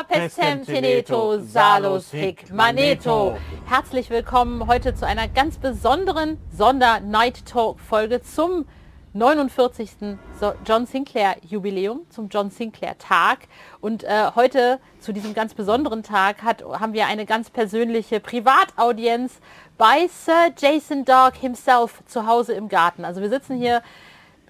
Pestem teneto, salus hic maneto. Herzlich willkommen heute zu einer ganz besonderen Sonder-Night Talk-Folge zum 49. So- John Sinclair Jubiläum, zum John Sinclair Tag. Und äh, heute zu diesem ganz besonderen Tag hat, haben wir eine ganz persönliche Privataudienz bei Sir Jason Dark himself zu Hause im Garten. Also wir sitzen hier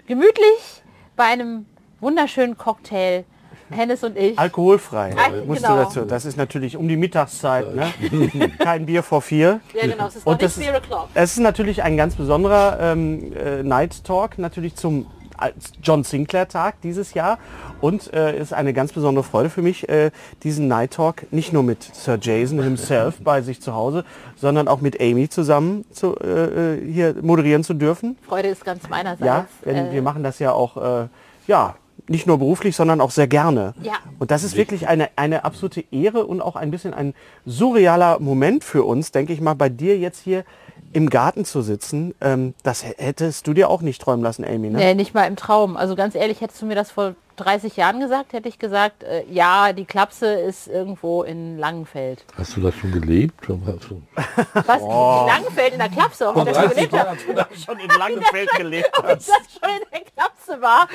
gemütlich bei einem wunderschönen Cocktail. Hennes und ich. Alkoholfrei, Ah, musst genau. du dazu. Das ist natürlich um die Mittagszeit, ne? Kein Bier vor vier. Ja genau, es ist noch Und nicht das, 4 o'clock. es ist natürlich ein ganz besonderer ähm, äh, Night Talk, natürlich zum als John Sinclair Tag dieses Jahr. Und äh, ist eine ganz besondere Freude für mich, äh, diesen Night Talk nicht nur mit Sir Jason himself bei sich zu Hause, sondern auch mit Amy zusammen zu, äh, äh, hier moderieren zu dürfen. Freude ist ganz meinerseits. Ja, denn Äh, wir machen das ja auch, äh, ja, nicht nur beruflich, sondern auch sehr gerne. Ja. Und das ist wirklich eine, eine absolute Ehre und auch ein bisschen ein surrealer Moment für uns, denke ich mal, bei dir jetzt hier im Garten zu sitzen. Ähm, das hättest du dir auch nicht träumen lassen, Amy, ne? Nee, nicht mal im Traum. Also ganz ehrlich, hättest du mir das vor 30 Jahren gesagt, hätte ich gesagt, äh, ja, die Klapse ist irgendwo in Langenfeld. Hast du das schon gelebt? Hast du- Was? In Langenfeld in der Klapse, ob ich das schon gelebt habe? schon in Langenfeld gelebt Ob ich das schon in der Klapse war?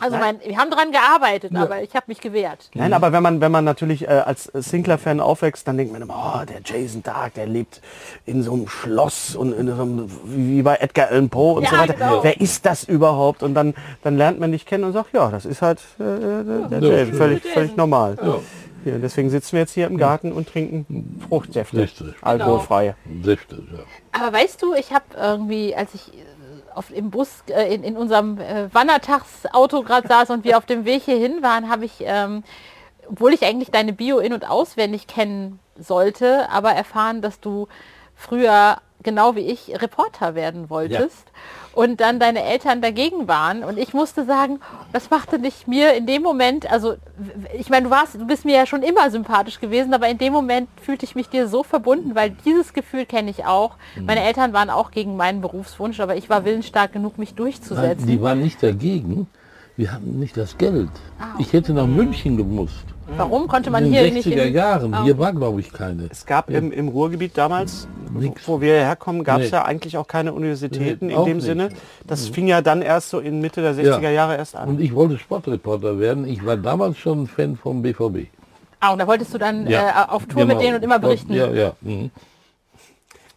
Also mein, wir haben dran gearbeitet, aber ich habe mich gewehrt. Nein, aber wenn man, wenn man natürlich äh, als Sinclair-Fan aufwächst, dann denkt man immer, oh, der Jason Dark, der lebt in so einem Schloss und in so einem, wie bei Edgar Allan Poe und Ja, so weiter. genau. Wer ist das überhaupt? Und dann, dann lernt man dich kennen und sagt, ja, das ist halt äh, der, der Ja, Jason, völlig, völlig normal. Ja. Ja, deswegen sitzen wir jetzt hier im Garten und trinken Fruchtsäfte, Säfte. alkoholfreie. Säfte, ja. Aber weißt du, ich habe irgendwie, als ich äh, auf, im Bus äh, in, in unserem äh, Wandertagsauto gerade saß und wir auf dem Weg hierhin waren, habe ich, ähm, obwohl ich eigentlich deine Bio in- und auswendig kennen sollte, aber erfahren, dass du früher genau wie ich Reporter werden wolltest. Und dann deine Eltern dagegen waren und ich musste sagen, das machte dich mir in dem Moment, also ich meine, du warst, du bist mir ja schon immer sympathisch gewesen, aber in dem Moment fühlte ich mich dir so verbunden, weil dieses Gefühl kenne ich auch. Meine Eltern waren auch gegen meinen Berufswunsch, aber ich war willensstark genug, mich Nein, durchzusetzen. die waren nicht dagegen. Wir hatten nicht das Geld. Ich hätte nach München gemusst. Warum konnte man in hier den nicht 60er in, Jahren. Ah. Hier war, glaube ich, keine. Es gab im, im Ruhrgebiet damals, Nix. wo wir herkommen, gab es Nee. ja eigentlich auch keine Universitäten Nee, in auch dem nicht. Sinne. Das fing ja dann erst so in Mitte der 60er Jahre erst an. Und ich wollte Sportreporter werden. Ich war damals schon Fan vom BVB. Ah, und da wolltest du dann Ja, äh, auf Tour mit genau. denen und immer berichten. Ja, ja. Mhm.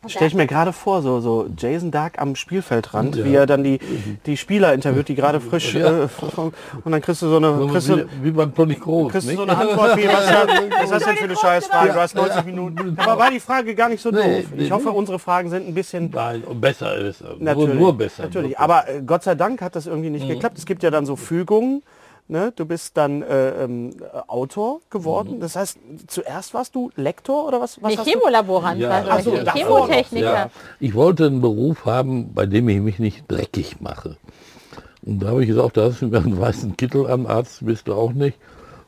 Stell ich mir gerade vor, so, so Jason Dark am Spielfeldrand, Ja. wie er dann die, die Spieler interviewt, die gerade frisch Ja. äh, und dann kriegst du so eine, kriegst du, Wie, wie beim Toni Kroos. kriegst du so eine Antwort wie, was, was ist das denn für eine Scheißfrage? Du hast 90 Minuten. Aber war die Frage gar nicht so Nee, doof. nee, Ich hoffe, nee. unsere Fragen sind ein bisschen Nein, und besser ist er. Nur, Natürlich, nur besser. Natürlich, aber äh, Gott sei Dank hat das irgendwie Mhm. nicht geklappt. Es gibt ja dann so Fügungen. Ne? Du bist dann äh, ähm, äh, Autor geworden. Das heißt, zuerst warst du Lektor oder was? was Nee, hast du? Chemolaborant, Ja. also Ach so, ich- davor Chemotechniker. Ja, ich wollte einen Beruf haben, bei dem ich mich nicht dreckig mache. Und da habe ich gesagt, da hast du mir einen weißen Kittel an, Arzt bist du auch nicht.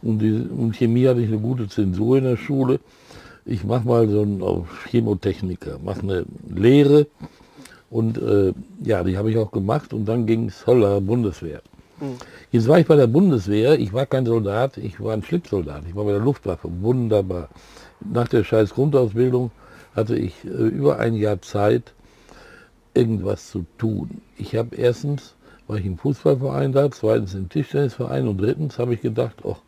Und, die, und Chemie hatte ich eine gute Zensur in der Schule. Ich mache mal so einen auf Chemotechniker, mache eine Lehre. Und äh, ja, die habe ich auch gemacht. Und dann ging es Holler Bundeswehr. Jetzt war ich bei der Bundeswehr, ich war kein Soldat, ich war ein Schlipsoldat, ich war bei der Luftwaffe, wunderbar. Nach der scheiß Grundausbildung hatte ich äh, über ein Jahr Zeit, irgendwas zu tun. Ich habe erstens, war ich im Fußballverein da, zweitens im Tischtennisverein und drittens habe ich gedacht, ach,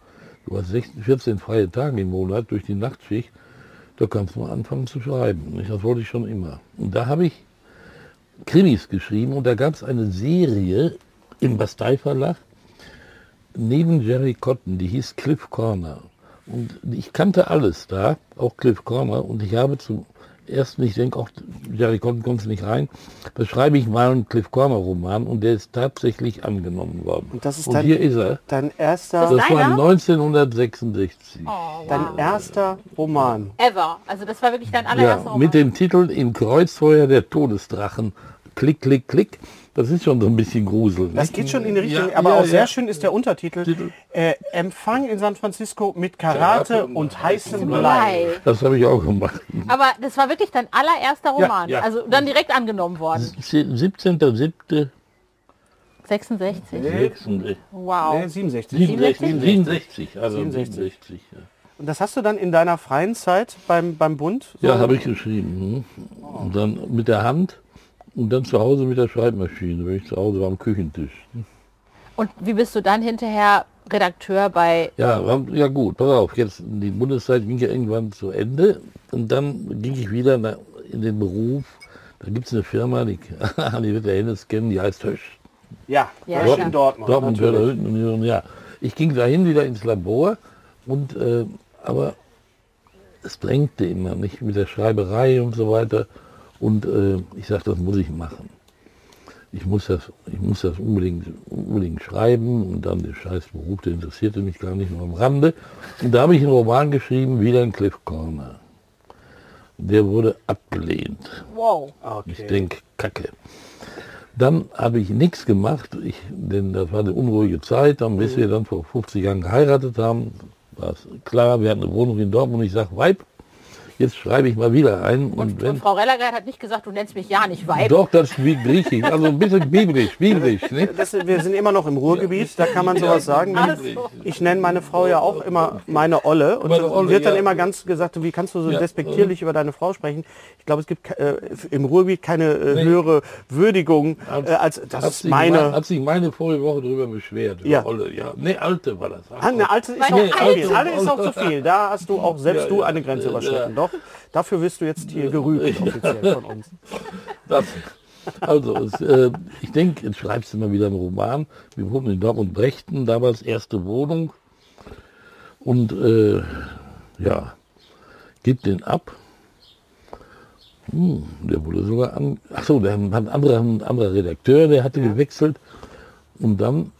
du hast 16, 14 freie Tage im Monat durch die Nachtschicht, da kannst du mal anfangen zu schreiben. Das wollte ich schon immer. Und da habe ich Krimis geschrieben und da gab es eine Serie im Bastei Verlag neben Jerry Cotton, die hieß Cliff Corner. Und ich kannte alles da, auch Cliff Corner. Und ich habe zum ersten, ich denke auch, Jerry Cotton kommt nicht rein, da schreibe ich mal einen Cliff Corner Roman und der ist tatsächlich angenommen worden. Und das ist und dein- hier ist er. Dein erster, Das Das war 1966. Oh, wow. dein erster Roman. Ever. Also das war wirklich dein Ja, allererster Roman. mit dem Titel Im Kreuzfeuer der Todesdrachen. Klick, klick, klick. Das ist schon so ein bisschen Grusel. Das geht schon in die Richtung, Ja, aber ja, auch sehr ja. schön ist der Untertitel. Titel. Äh, Empfang in San Francisco mit Karate und heißem Blei. Das habe ich auch gemacht. Aber das war wirklich dein allererster Roman. ja. Also dann direkt angenommen worden. 17.07. 66. 66. Wow. Nee, 67. 67, 67, also 67. 67. ja. Und das hast du dann in deiner freien Zeit beim, beim Bund? so- Ja, habe ich geschrieben. hm. Und dann mit der Hand und dann zu Hause mit der Schreibmaschine, wenn ich zu Hause war am Küchentisch. Und wie bist du dann hinterher Redakteur bei Ja, ja gut, pass auf, jetzt die Bundeszeit ging ja irgendwann zu Ende und dann ging ich wieder in den Beruf. Da gibt es eine Firma, die, die wird der Hennes kennen, die heißt Hösch. Ja, Ja, klar. in Dortmund. Dortmund, natürlich. Werder Hütten und Nürnberg, ja. Ich ging dahin wieder ins Labor und äh, aber es drängte immer nicht mit der Schreiberei und so weiter. Und äh, ich sagte, das muss ich machen. Ich muss das, ich muss das unbedingt, unbedingt schreiben und dann der scheiß Beruf, der interessierte mich gar nicht nur am Rande. Und da habe ich einen Roman geschrieben, wieder in Cliff Corner. Der wurde abgelehnt. Wow. Ich Okay. denke, Kacke. Dann habe ich nichts gemacht, ich, denn das war eine unruhige Zeit. Dann, bis wir dann vor 50 Jahren geheiratet haben, war es klar, wir hatten eine Wohnung in Dortmund. Ich sage, Weib, jetzt schreibe ich mal wieder ein. Und, Und, wenn, und Frau Rellergeit hat nicht gesagt, du nennst mich ja nicht Weib. doch, das ist wie griechisch, also ein bisschen biblisch, biblisch. Ne? Das, wir sind immer noch im Ruhrgebiet, da kann man sowas sagen. Ach so. Ich nenne meine Frau ja auch immer meine Olle und Olle, wird dann ja. immer ganz gesagt, wie kannst du so Ja, despektierlich über deine Frau sprechen? Ich glaube, es gibt äh, im Ruhrgebiet keine äh, Nee. höhere Würdigung äh, als das Hat ist meine. hat sich meine vorige Woche darüber beschwert. Ja. Olle, ja. Ne, alte war das. Ah, eine alte ist Nee, auch zu alte- viel. Alte ist auch zu viel. Da hast du auch selbst Ja, du ja. eine Grenze Ja, überschritten. Doch, dafür wirst du jetzt hier gerügt offiziell von uns. Das, also, es, äh, ich denke, jetzt schreibst du mal wieder einen Roman. Wir wohnen in Dortmund Brechten, damals erste Wohnung. Und äh, ja, gib den ab. Hm, der wurde sogar an. Achso, der hat ein anderer, ein anderer Redakteur, der hatte gewechselt. Und dann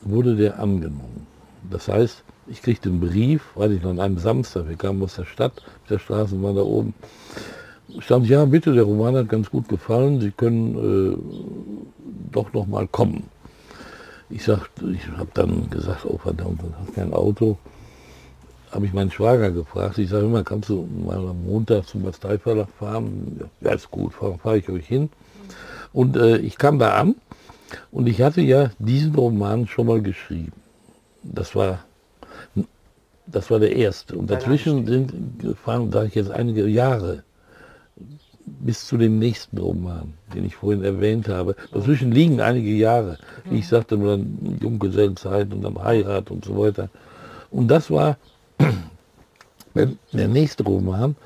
wurde der angenommen. Das heißt, ich kriegte einen Brief, weiß ich noch, an einem Samstag, wir kamen aus der Stadt, der Straßenbahn da oben, stand, ja bitte, der Roman hat ganz gut gefallen, Sie können äh, doch noch mal kommen. Ich sagte, ich habe dann gesagt, oh verdammt, du hast kein Auto. Habe ich meinen Schwager gefragt, ich sage immer, kannst du mal am Montag zum Basteiverlag fahren? Ja, ist gut, fahre fahr ich euch hin. Und äh, ich kam da an und ich hatte ja diesen Roman schon mal geschrieben. Das war, das war der erste. Und dazwischen sind gefahren, sage ich jetzt, einige Jahre bis zu dem nächsten Roman, den ich vorhin erwähnt habe. Dazwischen liegen einige Jahre. Wie ich sagte, dann Junggesellenzeit und dann Heirat und so weiter. Und das war der, der nächste Roman,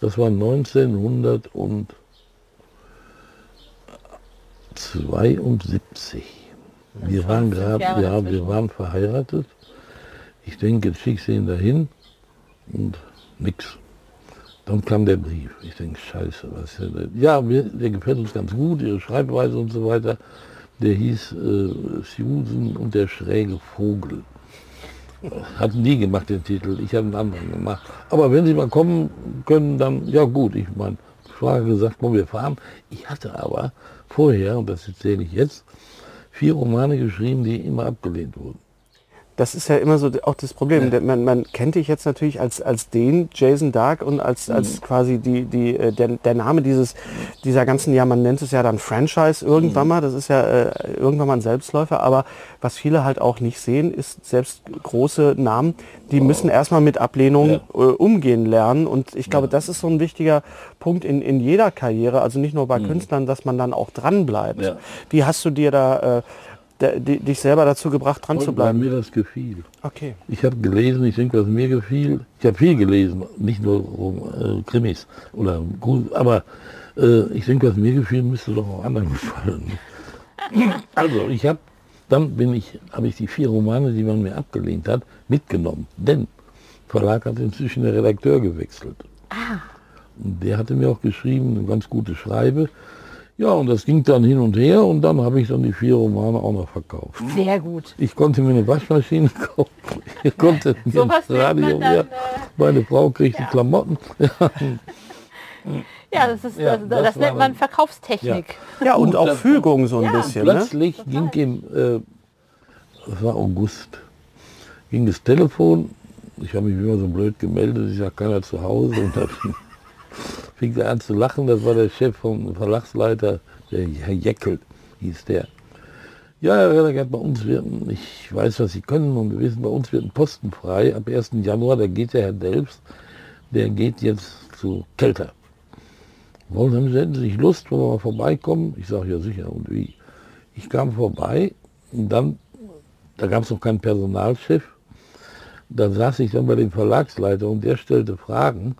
das war 1972. Wir waren gerade, ja, wir waren verheiratet. Ich denke, jetzt ich sie ihn dahin und nix. Dann kam der Brief. Ich denke, scheiße, was ist denn das? Ja, wir, der gefällt uns ganz gut, ihre Schreibweise und so weiter. Der hieß äh, Susan und der schräge Vogel. Hat nie gemacht den Titel, ich habe einen anderen gemacht. Aber wenn Sie mal kommen können, dann, ja gut, ich mein Schwager gesagt, komm, wir fahren. Ich hatte aber vorher, und das erzähle ich jetzt, vier Romane geschrieben, die immer abgelehnt wurden. Das ist ja immer so auch das Problem. Der- Man, man kennt dich jetzt natürlich als, als den Jason Dark und als, als quasi die, die, äh, der, der Name dieses, dieser ganzen, ja, man nennt es ja dann Franchise irgendwann mal. Das ist ja äh, irgendwann mal ein Selbstläufer. Aber was viele halt auch nicht sehen, ist selbst große Namen, die müssen erstmal mit Ablehnung Ja. äh, umgehen lernen. Und ich glaube, das ist so ein wichtiger Punkt in, in jeder Karriere, also nicht nur bei Künstlern, dass man dann auch dran bleibt. Ja. Wie hast du dir da äh, der, die, dich selber dazu gebracht, dran zu Weil bleiben? mir das gefiel. Okay. Ich habe gelesen, ich denke, was mir gefiel. Ich habe viel gelesen, nicht nur äh, Krimis oder aber äh, ich denke, was mir gefiel, müsste doch auch anderen gefallen. Also ich habe, dann bin ich, habe ich die vier Romane, die man mir abgelehnt hat, mitgenommen. Denn Verlag hat inzwischen der Redakteur gewechselt. Und der hatte mir auch geschrieben, eine ganz gute Schreibe. Ja, und das ging dann hin und her und dann habe ich dann die vier Romane auch noch verkauft. Sehr gut. Ich konnte mir eine Waschmaschine kaufen. Ich konnte mir Sowas ein nennt man Radio. dann, ja. äh, Meine Frau kriegte Klamotten. Ja, das, ist, Ja, das, das das war nennt man Verkaufstechnik. Ja, und Gut, auch Fügung so ein Ja, bisschen. Ne? Plötzlich ging im, äh, das war August, ging das Telefon. Ich habe mich immer so blöd gemeldet, ich sage keiner zu Hause. Und fing er an zu lachen, das war der Chef vom Verlagsleiter, der Herr Jeckel hieß der. Ja, Herr Reddergert, bei uns wird, ich weiß, was Sie können und wir wissen, bei uns wird ein Posten frei. Ab 1. Januar, da geht der Herr Delfs, der geht jetzt zu Kelter. Wollen Sie, hätten Sie nicht Lust, wollen wir mal vorbeikommen? Ich sage, ja sicher, und wie? Ich kam vorbei und dann, da gab es noch keinen Personalchef, da saß ich dann bei dem Verlagsleiter und der stellte Fragen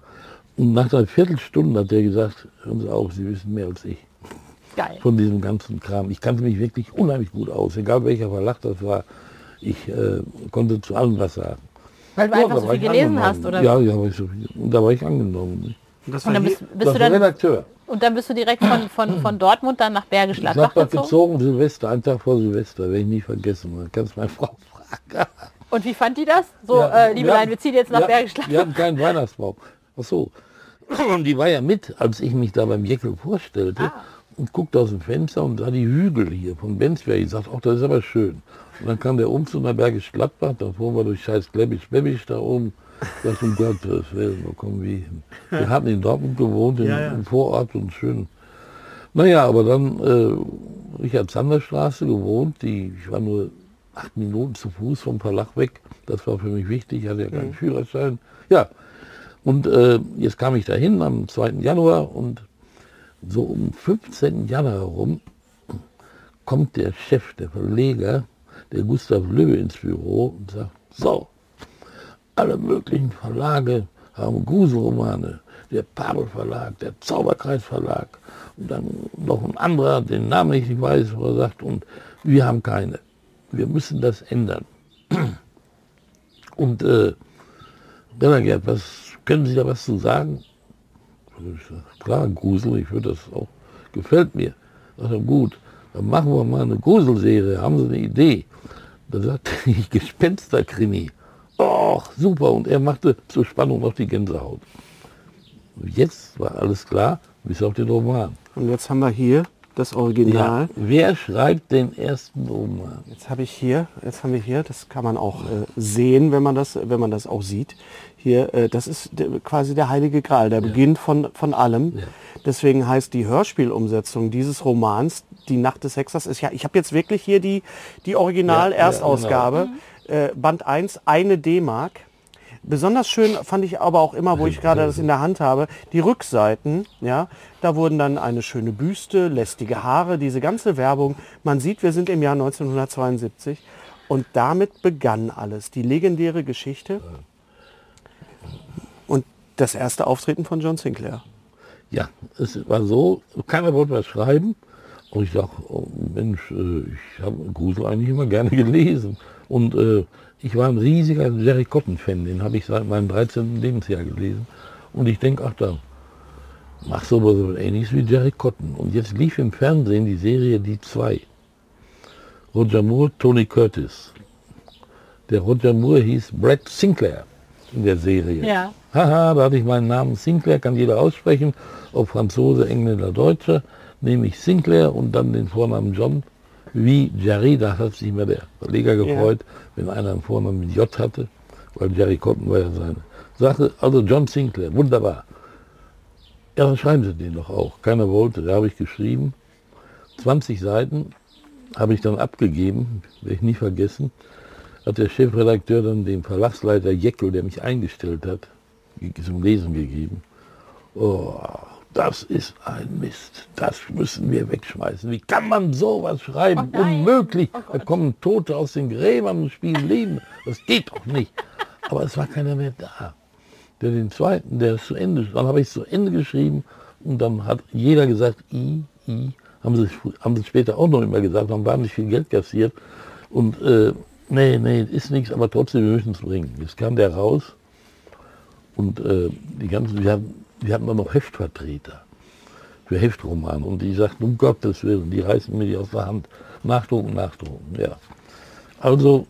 und nach einer Viertelstunde hat er gesagt, hören Sie auf, Sie wissen mehr als ich. Geil. Von diesem ganzen Kram. Ich kannte mich wirklich unheimlich gut aus, egal welcher Verlag das war. Ich äh, konnte zu allem was sagen. Weil du Ja, einfach da so war viel ich gelesen angenommen. hast, oder? Ja, ja, war ich so viel. Und da war ich angenommen. Und das Und dann bist, bist das du dann, Redakteur. und dann bist du direkt von, von, von Dortmund dann nach Bergisch Gladbach gezogen. gezogen, Silvester, einen Tag vor Silvester, werde ich nie vergessen. Man kann es meine Frau fragen. Und wie fand die das? So, Ja, äh, liebe wir wir ziehen jetzt nach wir, Bergisch Gladbach. Wir hatten keinen Weihnachtsbaum. Ach so. Und die war ja mit, als ich mich da beim Jeckel vorstellte Ah. und guckte aus dem Fenster und sah die Hügel hier von Benzberg. Ich sagte, ach, das ist aber schön. Und dann kam der Umzug nach Bergisch Gladbach, dann fuhren wir durch scheiß Glebisch, Bebisch da oben. Ich dachte, um Gottes Willen, wo kommen wir hin? Wir hatten in Dortmund gewohnt, in, Ja, ja. im Vorort und schön. Naja, aber dann äh, Richard Sander Straße gewohnt, die, ich war nur acht Minuten zu Fuß vom Verlag weg. Das war für mich wichtig, ich hatte ja keinen Führerschein. Ja, und äh, jetzt kam ich dahin am 2. Januar und so um 15. Januar herum kommt der Chef, der Verleger, der Gustav Löwe ins Büro und sagt, so, alle möglichen Verlage haben Gruselromane. Der Pabel Verlag, der Zauberkreis Verlag und dann noch ein anderer, den Namen ich nicht weiß, wo er sagt, und wir haben keine. Wir müssen das ändern. Und äh, Bernhard, was können Sie da was zu sagen? Sag, klar, Grusel, ich würde das auch, gefällt mir. Sag, gut, dann machen wir mal eine Gruselserie, haben Sie eine Idee? Da sagte ich, Gespensterkrimi. Och, super, und er machte zur Spannung noch die Gänsehaut. Jetzt war alles klar, bis auf den Roman. und jetzt haben wir hier das Original. Wer schreibt den ersten Roman? Jetzt habe ich hier, jetzt haben wir hier, das kann man auch äh, sehen, wenn man das, wenn man das auch sieht. Hier, äh, das ist der, quasi der Heilige Gral, der Beginn von, von allem. Ja. Deswegen heißt die Hörspielumsetzung dieses Romans, Die Nacht des Hexers, ist ja, ich habe jetzt wirklich hier die, die Original-Erstausgabe, äh, Band 1, eine D-Mark. Besonders schön fand ich aber auch immer, wo ich gerade das in der Hand habe, die Rückseiten, ja, da wurden dann eine schöne Büste, lästige Haare, diese ganze Werbung. Man sieht, wir sind im Jahr 1972 und damit begann alles. Die legendäre Geschichte und das erste Auftreten von John Sinclair. Ja, es war so, keiner wollte was schreiben. Und ich dachte, oh Mensch, äh, ich habe Grusel eigentlich immer gerne gelesen. Und äh, ich war ein riesiger Jerry Cotton-Fan, den habe ich seit meinem 13. Lebensjahr gelesen. Und ich denke, ach da, mach so was so ähnliches wie Jerry Cotton. Und jetzt lief im Fernsehen die Serie Die Zwei. Roger Moore, Tony Curtis. Der Roger Moore hieß Brad Sinclair in der Serie. Ja. Haha, da hatte ich meinen Namen Sinclair, kann jeder aussprechen, ob Franzose, Engländer, Deutscher, nehme ich Sinclair und dann den Vornamen John, wie Jerry, da hat sich mir der Verleger gefreut, wenn einer einen Vornamen mit J hatte, weil Jerry Cotton war ja seine Sache. Also John Sinclair, wunderbar. Ja, dann schreiben Sie den doch auch. Keiner wollte, da habe ich geschrieben. 20 Seiten habe ich dann abgegeben, werde ich nie vergessen hat der Chefredakteur dann dem Verlagsleiter Jeckel, der mich eingestellt hat, zum Lesen gegeben. Oh, das ist ein Mist. Das müssen wir wegschmeißen. Wie kann man sowas schreiben? Oh. Unmöglich. Oh da kommen Tote aus den Gräbern und spielen Leben. Das geht doch nicht. Aber es war keiner mehr da. Der den zweiten, der ist zu Ende, dann habe ich es zu Ende geschrieben und dann hat jeder gesagt, I, I, haben sie, haben sie später auch noch immer gesagt, haben wahnsinnig viel Geld kassiert und äh, nee, nee, ist nichts, aber trotzdem, wir müssen es bringen. Jetzt kam der raus und äh, die ganzen, wir hatten, wir hatten dann noch Heftvertreter für Heftromane und die sagten, um Gottes Willen, die reißen mir die aus der Hand. Nachdrucken, nachdrucken, ja. Also,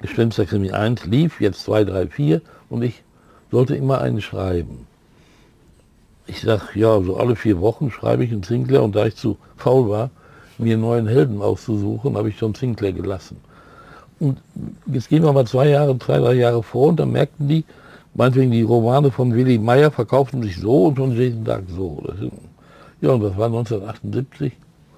Gespensterkrimi 1 lief, jetzt 2, 3, 4 und ich sollte immer einen schreiben. Ich sag, ja, so alle vier Wochen schreibe ich einen Sinclair und da ich zu faul war, mir einen neuen Helden auszusuchen, habe ich John Sinclair gelassen. Und jetzt gehen wir mal zwei Jahre, zwei, drei Jahre vor und dann merkten die, meinetwegen die Romane von Willy Meyer verkauften sich so und von Jason Dark so. Das sind, ja, und das war 1978,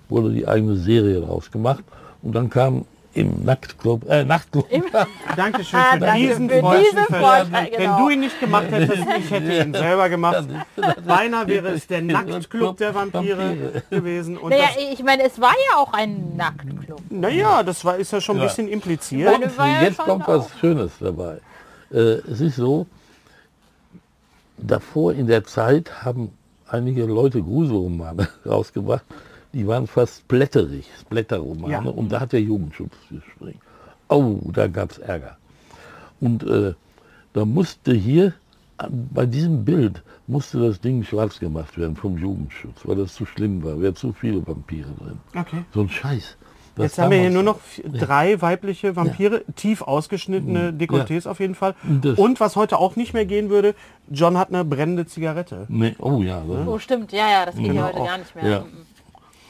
wurde die eigene Serie daraus gemacht Und dann kam im Nachtclub, äh, Nachtclub. Dankeschön Ah, für danke diesen für. Vorschlag, Wenn genau. du ihn nicht gemacht hättest, ich hätte ihn selber gemacht. Beinahe wäre es der Nacktclub der Vampire gewesen. Und Naja, ich meine, es war ja auch ein Nacktclub. naja, das war, ist ja schon ein Ja. bisschen impliziert. Meine- ja Jetzt schon kommt was Schönes dabei. Äh, es ist so, davor in der Zeit haben einige Leute Gruselromane rausgebracht, die waren fast blätterig, Blätterromane, Ja. und da hat der Jugendschutz gespringen. Oh, da gab es Ärger. Und äh, da musste hier, bei diesem Bild, musste das Ding schwarz gemacht werden vom Jugendschutz, weil das zu schlimm war. Wäre zu viele Vampire drin. Okay. So ein Scheiß. Das Jetzt haben wir hier nur noch drei weibliche Vampire, tief ausgeschnittene Dekolletés auf jeden Fall. Und das- Und was heute auch nicht mehr gehen würde, John hat eine brennende Zigarette. Nee, oh ja, das Oh, stimmt, ja, ja, das geht Genau. ja heute gar nicht mehr. Ja. Mhm.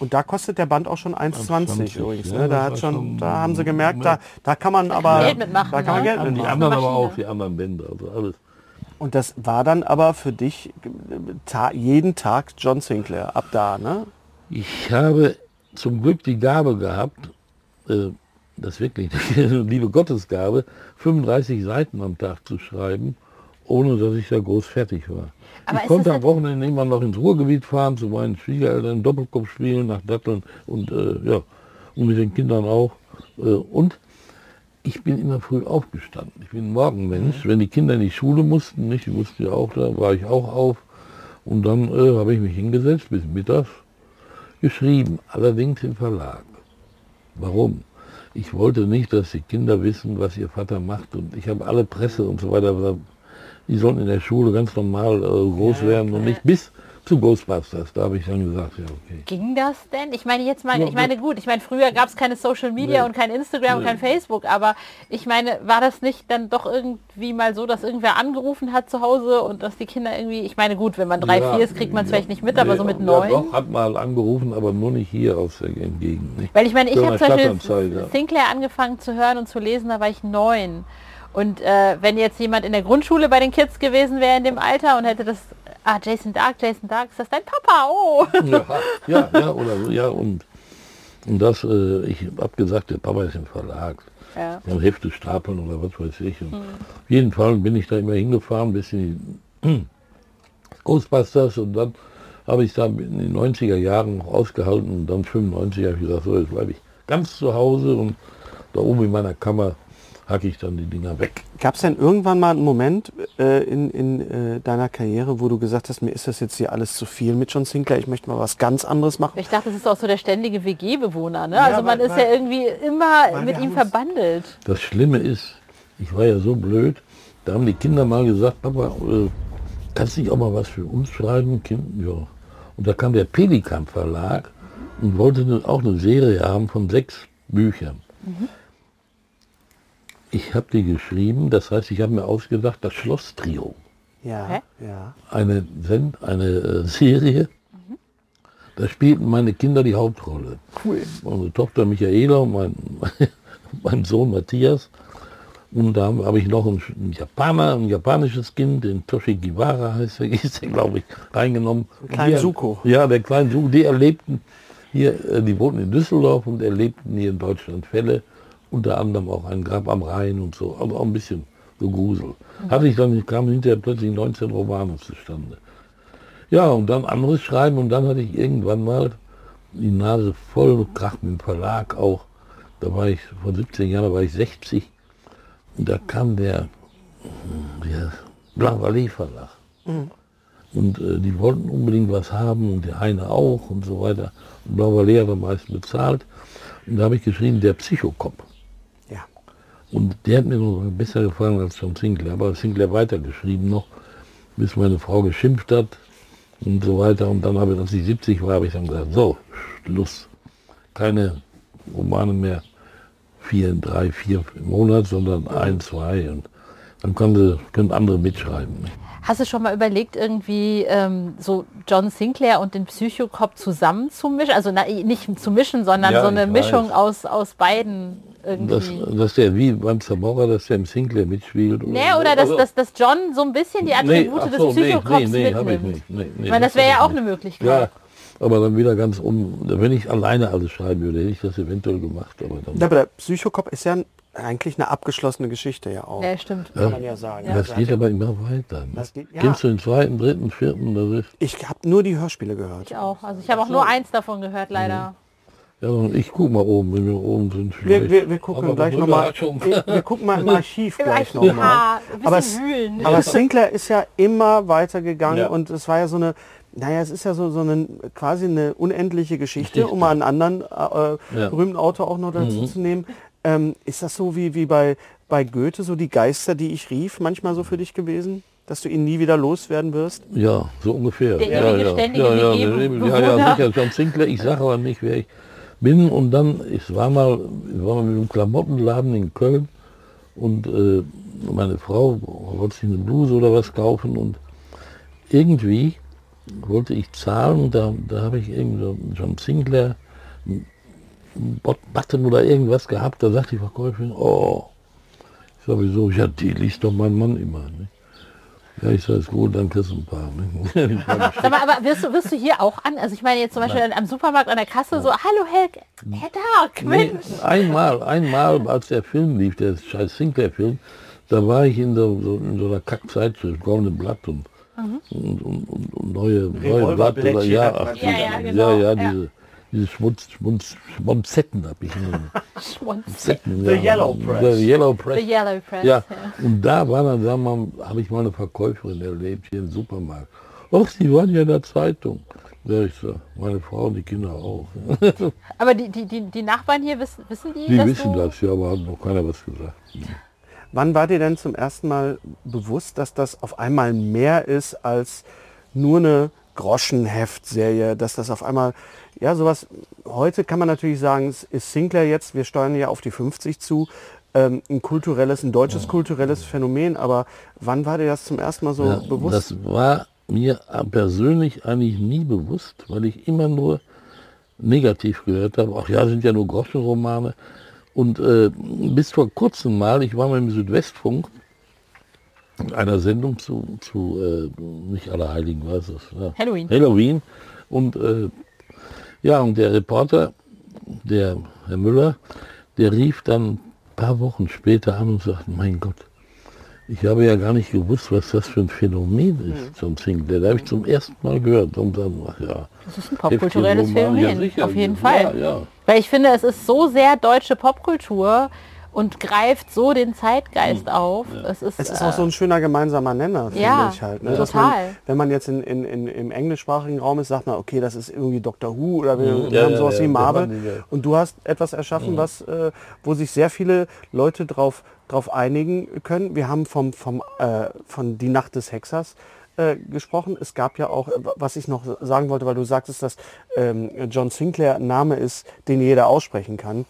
Und da kostet der Band auch schon 1,20 1,20, übrigens. ja, Ne? Da, hat schon, da haben sie gemerkt, da, da kann man aber Geld mitmachen, Da kann man ne? Geld Und die mitmachen. anderen aber auch, die anderen Bände, also alles. Und das war dann aber für dich äh, ta jeden Tag John Sinclair ab da, ne? Ich habe zum Glück die Gabe gehabt, äh, das wirklich eine liebe Gottesgabe, 35 Seiten am Tag zu schreiben, ohne dass ich da groß fertig war. Aber ich konnte am Wochenende immer noch ins Ruhrgebiet fahren, zu meinen Schwiegereltern, Doppelkopf spielen, nach Datteln und äh, ja, und mit den Kindern auch. Äh, und ich bin immer früh aufgestanden. Ich bin ein Morgenmensch. Wenn die Kinder in die Schule mussten, nicht, die mussten ja auch, da war ich auch auf. Und dann äh, habe ich mich hingesetzt bis mittags, geschrieben, allerdings im Verlag. Warum? Ich wollte nicht, dass die Kinder wissen, was ihr Vater macht. Und ich habe alle Presse und so weiter. Die sollten in der Schule ganz normal äh, groß werden und nicht bis zu Ghostbusters. Da habe ich dann gesagt, ja, okay. Ging das denn? Ich meine jetzt mal, Ja, ich meine gut, ich meine früher gab es keine Social Media Nee. und kein Instagram und Nee. kein Facebook, aber ich meine, war das nicht dann doch irgendwie mal so, dass irgendwer angerufen hat zu Hause und dass die Kinder irgendwie, ich meine gut, wenn man drei, Ja, vier ist, kriegt man es ja. vielleicht nicht mit, aber Nee, so mit ja, neun. Doch, hat mal angerufen, aber nur nicht hier aus der Gegend. Nicht? Weil ich meine, ich habe zum Beispiel. Sinclair angefangen zu hören und zu lesen, da war ich neun. Und äh, wenn jetzt jemand in der Grundschule bei den Kids gewesen wäre in dem Alter und hätte das, ah, Jason Dark, Jason Dark, ist das dein Papa? Oh. Ja, ja, ja, oder so, ja, und, und das, äh, ich habe gesagt, der Papa ist im Verlag. Ja. Ja, Hefte stapeln oder was weiß ich. Und Auf jeden Fall bin ich da immer hingefahren, bis in die Ghostbusters und dann habe ich da in den 90er Jahren noch ausgehalten und dann 95 habe ich gesagt, so jetzt bleibe ich ganz zu Hause und da oben in meiner Kammer hacke ich dann die Dinger weg. Gab es denn irgendwann mal einen Moment äh, in, in äh, deiner Karriere, wo du gesagt hast, mir ist das jetzt hier alles zu viel mit John Sinclair, ich möchte mal was ganz anderes machen? Ich dachte, das ist auch so der ständige WG-Bewohner. Ne? Ja, also man weil- ist weil- ja irgendwie immer weil mit ihm verbandelt. Das Schlimme ist, ich war ja so blöd, da haben die Kinder mal gesagt, Papa, äh, kannst du nicht auch mal was für uns schreiben? Kind, ja. Und da kam der Pelikan Verlag und wollte auch eine Serie haben von sechs Büchern. Ich habe die geschrieben, das heißt, ich habe mir ausgedacht, das Schloss-Trio. Ja, Hä? ja. Eine, Send eine äh, Serie, da spielten meine Kinder die Hauptrolle. Cool. Unsere Tochter Michaela und mein, mein Sohn Matthias. Und da habe ich noch einen, Japaner, ein japanisches Kind, den Toshi Giwara heißt er, ist der, glaube ich, reingenommen. Die- Suko. Ja, der kleine Suko, die erlebten hier, äh, die wohnten in Düsseldorf und erlebten hier in Deutschland Fälle, unter anderem auch ein Grab am Rhein und so, aber auch ein bisschen so Grusel. Hatte ich dann, kamen hinterher plötzlich 19 Romane zustande. Ja, und dann anderes schreiben und dann hatte ich irgendwann mal die Nase voll, Krach mit dem Verlag auch. Da war ich, vor 17 Jahren da war ich 60 und da kam der, der Blanc-Vallée Verlag. Und äh, die wollten unbedingt was haben und der eine auch und so weiter. Und Blanc-Vallée hat am meisten bezahlt. Und da habe ich geschrieben, der Psychokop. Und der hat mir besser gefallen als John Sinclair. Aber Sinclair weitergeschrieben noch, bis meine Frau geschimpft hat und so weiter. Und dann habe ich, als ich 70 war, habe ich dann gesagt, so, Schluss. Keine Romane mehr, vier, drei, vier im Monat, sondern ein, zwei. Und dann konnte, können andere mitschreiben. Hast du schon mal überlegt, irgendwie ähm, so John Sinclair und den Psychokop zusammenzumischen? Also na, nicht zu mischen, sondern Ja, so eine Mischung weiß. aus, aus beiden Dass, irgendwie. dass der wie beim Zamora, dass der im Sinclair mitspielt. nee, oder dass, Also- dass, dass John so ein bisschen die Nee, Attribute des so, nee, Psychokops nee, nee, mitnimmt. nicht. Nee, nee, ich meine, das wäre ja auch eine. Möglichkeit. Ja, aber dann wieder ganz um. Wenn ich alleine alles schreiben würde, hätte ich das eventuell gemacht. Aber dann, Ja, aber der Psychokop ist ja eigentlich eine abgeschlossene Geschichte ja auch. Ja, stimmt. Kann man ja sagen. das Also geht aber immer weiter. Ne? Das geht- ja. Kennst du den zweiten, dritten, vierten? Das ist, Ich habe nur die Hörspiele gehört. Ich auch. Also ich habe auch nur eins davon gehört, leider. ja, und ich guck mal oben, wenn wir oben sind. Wir, vielleicht. wir, wir gucken Aber gleich nochmal. Wir, wir gucken mal im Archiv gleich nochmal. ja, ein Aber, wühlen. aber Sinclair ist ja immer weitergegangen Ja. und es war ja so eine, naja, es ist ja so, so eine quasi eine unendliche Geschichte, Geschichte. um mal einen anderen äh, Ja. berühmten Autor auch noch dazu zu nehmen. Ähm, ist das so wie, wie bei, bei Goethe, so die Geister, die ich rief, manchmal so für dich gewesen? Dass du ihn nie wieder loswerden wirst? Ja, so ungefähr. Der ja, ja. ständige ja, ja, ja, ja, sicher, John Sinclair. Ich sage aber nicht, wer ich bin. Und dann, ich war mal, ich war mal mit einem Klamottenladen in Köln und äh, meine Frau wollte sich eine Bluse oder was kaufen und irgendwie wollte ich zahlen und da, da habe ich irgendwie so John Sinclair Button oder irgendwas gehabt. Da sagte die Verkäuferin, oh, ich sage, wieso? Ja, die liest doch mein Mann immer. Ne? Ja, ich sage, gut, dann kriegst du ein paar. Ne? Mal, aber wirst du, wirst du hier auch an? Also ich meine jetzt zum Beispiel am Supermarkt an der Kasse so, hallo Herr, Herr Dark, Nee, einmal, einmal, als der Film lief, der scheiß Sinclair-Film, da war ich in so, so, in so einer Kackzeitschrift, Goldene Blatt und, und, und, und, und neue, neue Blatt oder ja, ach, Ja, ja, genau, ja, ja, ja. diese, diese Schmutz, Schmutz, Schmonzetten habe ich in Schwanz. Zetten, The ja. Yellow Press. The Yellow Press. The Yellow Press. Ja, und da war dann, sagen wir mal, habe ich mal eine Verkäuferin erlebt hier im Supermarkt. Ach, Sie waren ja in der Zeitung. Ja, ich so, meine Frau und die Kinder auch. Aber die, die, die, die Nachbarn hier wissen, wissen die, Die dass wissen du... das, ja, aber hat noch keiner was gesagt. Wann war dir denn zum ersten Mal bewusst, dass das auf einmal mehr ist als nur eine Groschenheftserie, dass das auf einmal, ja, sowas, heute kann man natürlich sagen, es ist Sinclair jetzt, wir steuern ja auf die 50 zu, ähm, ein kulturelles, ein deutsches kulturelles Phänomen, aber wann war dir das zum ersten Mal so Ja, bewusst? Das war mir persönlich eigentlich nie bewusst, weil ich immer nur negativ gehört habe. Ach ja, sind ja nur Groschenromane. Und äh, bis vor kurzem mal, ich war mal im Südwestfunk, in einer Sendung zu, zu äh, nicht Allerheiligen, was ist das? Ja. Halloween. Halloween. Und äh, ja, und der Reporter, der Herr Müller, der rief dann ein paar Wochen später an und sagte, mein Gott, ich habe ja gar nicht gewusst, was das für ein Phänomen ist, John Sinclair. Da habe ich zum ersten Mal gehört. Und dann, ach ja. Das ist ein popkulturelles. Phänomen, Ja, sicher. auf jeden Ja, Fall. ja. Weil ich finde, es ist so sehr deutsche Popkultur und greift so den Zeitgeist auf. Es ist, Es ist äh, auch so ein schöner gemeinsamer Nenner, finde Ja, ich halt. Ne? Dass Man, total. wenn man jetzt in, in, in, im englischsprachigen Raum ist, sagt man, okay, das ist irgendwie Doctor Who oder wir, wir Mhm. Ja, haben ja, sowas ja, wie Marvel. Ja. Mhm. Und du hast etwas erschaffen, was, äh, wo sich sehr viele Leute drauf, drauf einigen können. Wir haben vom, vom, äh, von Die Nacht des Hexers äh, gesprochen. Es gab ja auch, äh, was ich noch sagen wollte, weil du sagtest, dass ähm, John Sinclair ein Name ist, den jeder aussprechen kann.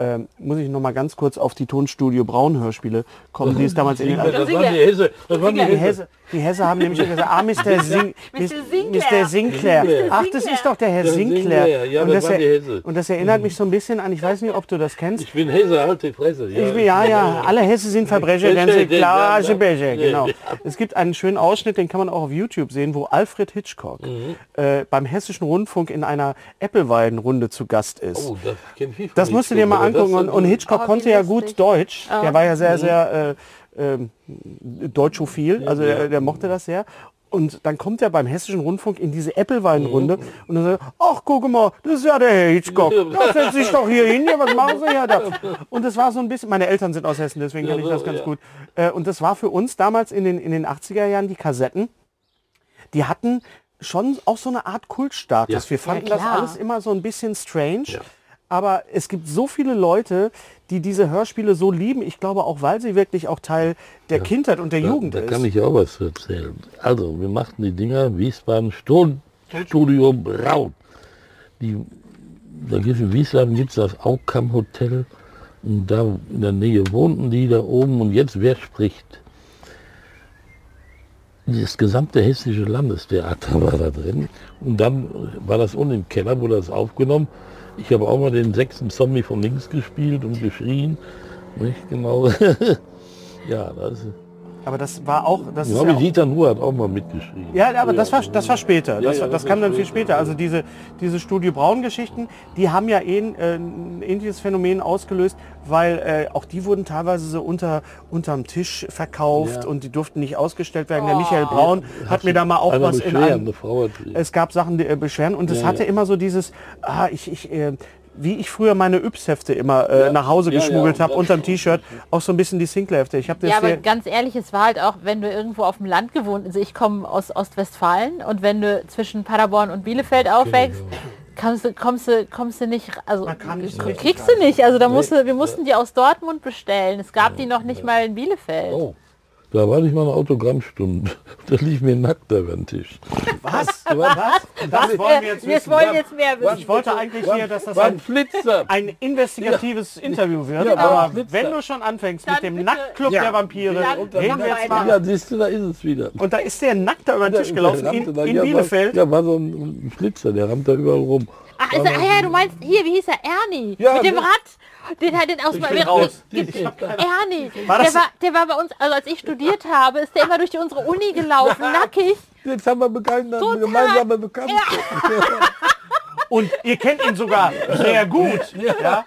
Ähm, muss ich noch mal ganz kurz auf die Tonstudio Braun Hörspiele kommen, die es damals in den Das waren die Hesse. Das waren die Hesse. Hesse, die Hesse haben nämlich gesagt, ah, Mr. Sing, Mr. Sinclair. Mr. Sinclair. Sinclair. Ach, das ist doch der Herr Der Sinclair. Sinclair, ja, und, das das er, Hesse. und das erinnert mich so ein bisschen an, ich weiß nicht, ob du das kennst. Ich bin Hesse, halt die Fresse. Ja, Ich bin, ja, ja, alle Hesse sind Verbrecher, denn sie klar. Becher, genau. Es gibt einen schönen Ausschnitt, den kann man auch auf YouTube sehen, wo Alfred Hitchcock Mhm. äh, beim Hessischen Rundfunk in einer Äppelweidenrunde zu Gast ist. Oh, das kenn ich Das musst du dir mal das angucken. Und, und Hitchcock Oh, konnte ja gut Deutsch. Der war ja Mhm. sehr, sehr äh, ähm, deutschophil. Also der, der mochte das sehr. Und dann kommt er beim Hessischen Rundfunk in diese Äppelweinrunde Mhm. und dann sagt, er, ach guck mal, das ist ja der Herr Hitchcock. Ja, setz dich doch hier hin, ja, was machen Sie ja da? Und das war so ein bisschen, meine Eltern sind aus Hessen, deswegen kenne ich das ganz ja. gut. Äh, Und das war für uns damals in den, in den 80er Jahren die Kassetten, die hatten schon auch so eine Art Kultstatus. Ja. Wir fanden Ja, das alles immer so ein bisschen strange. Ja. Aber es gibt so viele Leute, die diese Hörspiele so lieben. Ich glaube auch, weil sie wirklich auch Teil der Kindheit und der Da, Jugend da ist. kann ich auch was erzählen. Also, wir machten die Dinger Wiesbaden Sturm, Studio Braun. Die, da gibt's in Wiesbaden gibt es das Aukam Hotel. Und da in der Nähe wohnten die da oben. Und jetzt, wer spricht? Das gesamte hessische Landestheater war da drin. Und dann war das unten im Keller, wurde das aufgenommen. Ich habe auch mal den sechsten Zombie von links gespielt und geschrien. Nicht genau. ja, das ist Aber das war auch, das Ich glaube, ja auch, Dieter Nuhr hat auch mal mitgeschrieben. ja, aber das war, das war später. Das, ja, das das kam dann viel später. Also diese, diese Studio Braun-Geschichten, die haben ja eh ein, äh, ein ähnliches Phänomen ausgelöst, weil äh, auch die wurden teilweise so unter unterm Tisch verkauft Ja. und die durften nicht ausgestellt werden. Der Michael Braun hat mir da mal auch was in einem, eine Frau hat es gab Sachen, die äh, beschweren und es Ja, hatte ja. immer so dieses, ah, ich, ich, äh, wie ich früher meine Yps-Hefte immer äh, nach Hause Ja, ja, geschmuggelt habe, das unterm T-Shirt, auch so ein bisschen die. Ich habe das Ja, aber ganz ehrlich, es war halt auch, wenn du irgendwo auf dem Land gewohnt, also ich komme aus Ostwestfalen und wenn du zwischen Paderborn und Bielefeld aufwächst, kommst du, kommst du, kommst du nicht, also nicht kriegst du nicht. Also da musste, wir mussten die aus Dortmund bestellen. Es gab die noch nicht mal in Bielefeld. Oh, da war nicht mal eine Autogrammstunde. Da lief mir nackt über den Tisch. was? was? Das wollen wir jetzt wir wissen. wollen jetzt mehr wissen. Ich wollte eigentlich hier, dass das ein ein Flitzer. ein investigatives Interview wird. Ja, aber wenn du schon anfängst Dann mit dem Nacktclub Ja. der Vampire, Dann reden wir jetzt wir mal. Ja, siehst du, da ist es wieder. Und da ist der nackt da über den Tisch gelaufen in, da- in ja, Bielefeld. War, ja, war so ein Flitzer, der rammt da überall rum. Ach, ist er, ah ja, du meinst, hier, wie hieß er? Ernie. Ja, mit dem Rad. Den hat den aus bin raus. Ernie. War Der war, der war bei uns, also als ich studiert habe, ist der immer durch die, unsere Uni gelaufen, nackig. Jetzt haben wir bekannt, Total. gemeinsame Bekannte. Und ihr kennt ihn sogar sehr gut. Ja.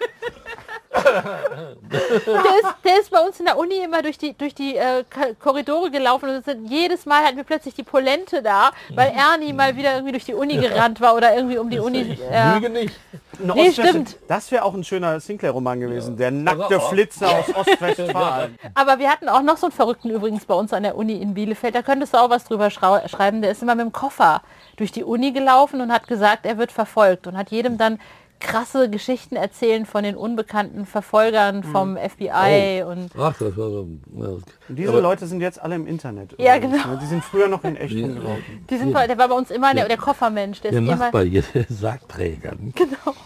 Der ist, der ist bei uns in der Uni immer durch die, durch die äh, Korridore gelaufen und sind, jedes Mal hatten wir plötzlich die Polente da, weil Ernie mal wieder irgendwie durch die Uni gerannt war oder irgendwie um die Uni. Äh, Lüge nicht. Nee, stimmt. Das wäre auch ein schöner Sinclair-Roman gewesen. Der nackte Also Flitzer aus Ostwestfalen. aber wir hatten auch noch so einen Verrückten übrigens bei uns an der Uni in Bielefeld. Da könntest du auch was drüber schreiben. Der ist immer mit dem Koffer durch die Uni gelaufen und hat gesagt, er wird verfolgt und hat jedem dann krasse Geschichten erzählen von den unbekannten Verfolgern vom FBI und Ach, das war so. Ja, diese aber- Leute sind jetzt alle im Internet. Ja, übrigens, genau. ne? Die sind früher noch in echt rumgelaufen. die sind, der war bei uns immer der, der Koffermensch. Der, Der ist immer, Nachbar hier, der Sargträger. Genau.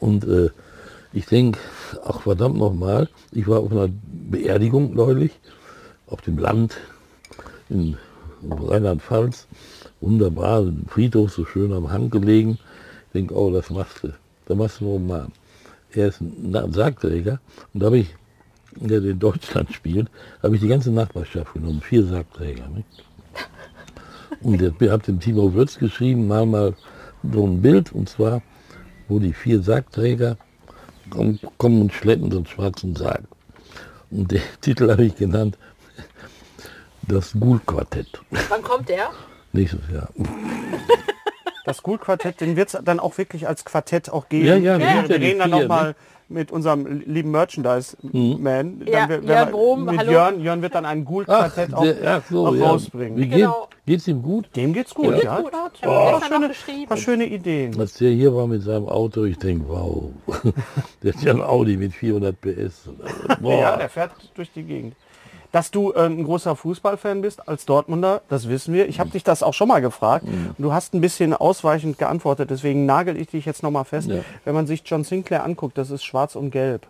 Und äh, ich denke, ach verdammt nochmal, ich war auf einer Beerdigung neulich, auf dem Land in Rheinland-Pfalz. Wunderbar, ein Friedhof so schön am Hang gelegen. Ich denke, oh, das machst du. Da machst du einen Roman. Er ist ein Sargträger und da habe ich, der in Deutschland spielt, habe ich die ganze Nachbarschaft genommen, vier Sargträger. Nicht? Und ich habe dem Timo Würz geschrieben, mal mal so ein Bild, und zwar, wo die vier Sargträger kommen, kommen und schleppen so einen schwarzen Sarg. Und den Titel habe ich genannt, das Ghoul-Quartett. Wann kommt der? Nächstes Jahr. Das Ghoul-Quartett, den wird es dann auch wirklich als Quartett auch geben. Ja, ja, wir, wir wir ja die reden dann vier, noch mal mit unserem lieben Merchandise-Man. Dann Ja, wir- Jörn wir- Brom, mit hallo. Jörn. Jörn wird dann ein Ach, Ghoul-Quartett auch, der, ach so, auch ja. rausbringen. Wie geht, Genau. geht's ihm gut? Dem geht's gut, Geht's ja. gut. Hat Ich hab ein paar gestern noch schöne, geschrieben. paar schöne Ideen. Als der hier war mit seinem Auto, ich denke, wow, der hat ja ein Audi mit 400 PS. Boah. Ja, der fährt durch die Gegend. Dass du äh, ein großer Fußballfan bist als Dortmunder, das wissen wir. Ich habe dich das auch schon mal gefragt. Und du hast ein bisschen ausweichend geantwortet, deswegen nagel ich dich jetzt noch mal fest. Ja. Wenn man sich John Sinclair anguckt, das ist schwarz und gelb.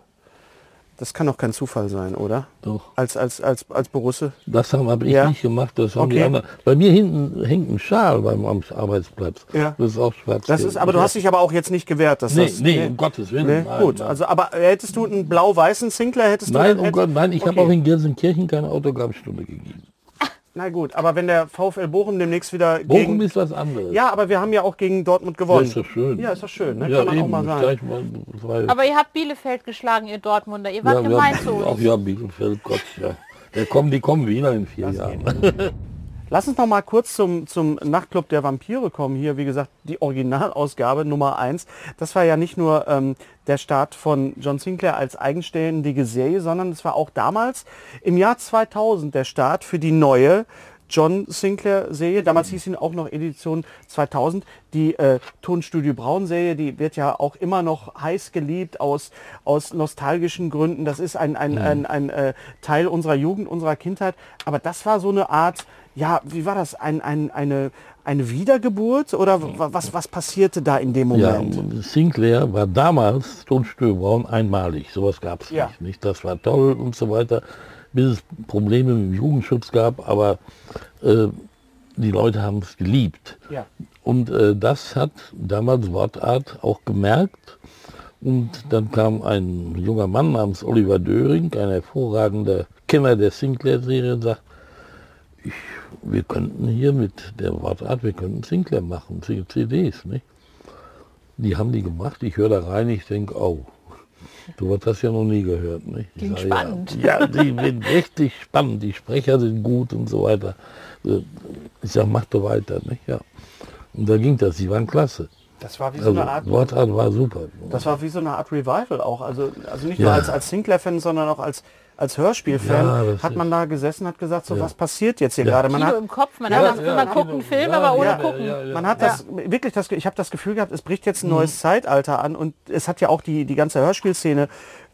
Das kann doch kein Zufall sein, oder? Doch. Als, als, als, als Borusse. Das habe hab ich Ja. nicht gemacht, das haben die Okay. anderen. Bei mir hinten hängt ein Schal beim Arbeitsplatz. Ja. Das ist auch schwarz. Das ist, aber du hast dich aber auch jetzt nicht gewehrt, dass Nee, das. nee, um Gottes Willen. Nee, nein, gut, nein. also aber hättest du einen blau-weißen Sinclair, hättest du Nein, um Gott, nein, ich habe Okay. auch in Gelsenkirchen keine Autogrammstunde gegeben. Na gut, aber wenn der VfL Bochum demnächst wieder Bochum gegen... ist was anderes. Ja, aber wir haben ja auch gegen Dortmund Ja, gewonnen. ist doch schön. Ja, ist doch schön, ne? Ja, kann man eben, auch mal sagen. mal Aber ihr habt Bielefeld geschlagen, ihr Dortmunder. Ihr wart ja, gemein ja, zu uns. Ach ja, Bielefeld, Gott, ja. Der kommen, die kommen wieder in vier Jahren. Lass uns noch mal kurz zum, zum Nachtclub der Vampire kommen. Hier, wie gesagt, die Originalausgabe Nummer 1. Das war ja nicht nur ähm, der Start von John Sinclair als eigenständige Serie, sondern es war auch damals im Jahr 2000 der Start für die neue John Sinclair Serie. Damals hieß ihn auch noch Edition 2000. Die äh, Tonstudio Braun Serie, die wird ja auch immer noch heiß geliebt aus, aus nostalgischen Gründen. Das ist ein, ein, ein, ein äh, Teil unserer Jugend, unserer Kindheit. Aber das war so eine Art, ja, wie war das? Ein, ein, eine, eine Wiedergeburt oder wa- was, was passierte da in dem Ja, Moment? und Sinclair war damals, Tonstuhl Braun, einmalig. Sowas gab es Ja. nicht, nicht. Das war toll und so weiter, bis es Probleme mit dem Jugendschutz gab, aber äh, die Leute haben es geliebt. Ja. Und äh, das hat damals Wortart auch gemerkt. Und dann kam ein junger Mann namens Oliver Döring, ein hervorragender Kenner der Sinclair-Serie, und sagt, ich, wir könnten hier mit der Wortart, wir könnten Sinclair machen, CDs, nicht? Die haben die gemacht, ich höre da rein, ich denke, oh, du hast das ja noch nie gehört, nicht? Ich Klingt sag, spannend. Ja, ja, die sind richtig spannend, die Sprecher sind gut und so weiter. Ich sag, mach doch weiter, nicht? Ja. Und da ging das, die waren klasse. Das war wie so Also eine Art, Wortart war super. das war wie so eine Art Revival auch. Also, also nicht Ja. nur als, als Sinclair-Fan, sondern auch als, als Hörspielfan Ja, das hat man da gesessen, hat gesagt, so Ja. was passiert jetzt hier Ja. gerade. Man Kino hat, im Kopf, man, Ja, hat, ja, man guckt einen Film, Ja, aber ohne ja, gucken. ja, ja. Man hat das wirklich das, ich habe das Gefühl gehabt, es bricht jetzt ein neues Zeitalter an und es hat ja auch die, die ganze Hörspielszene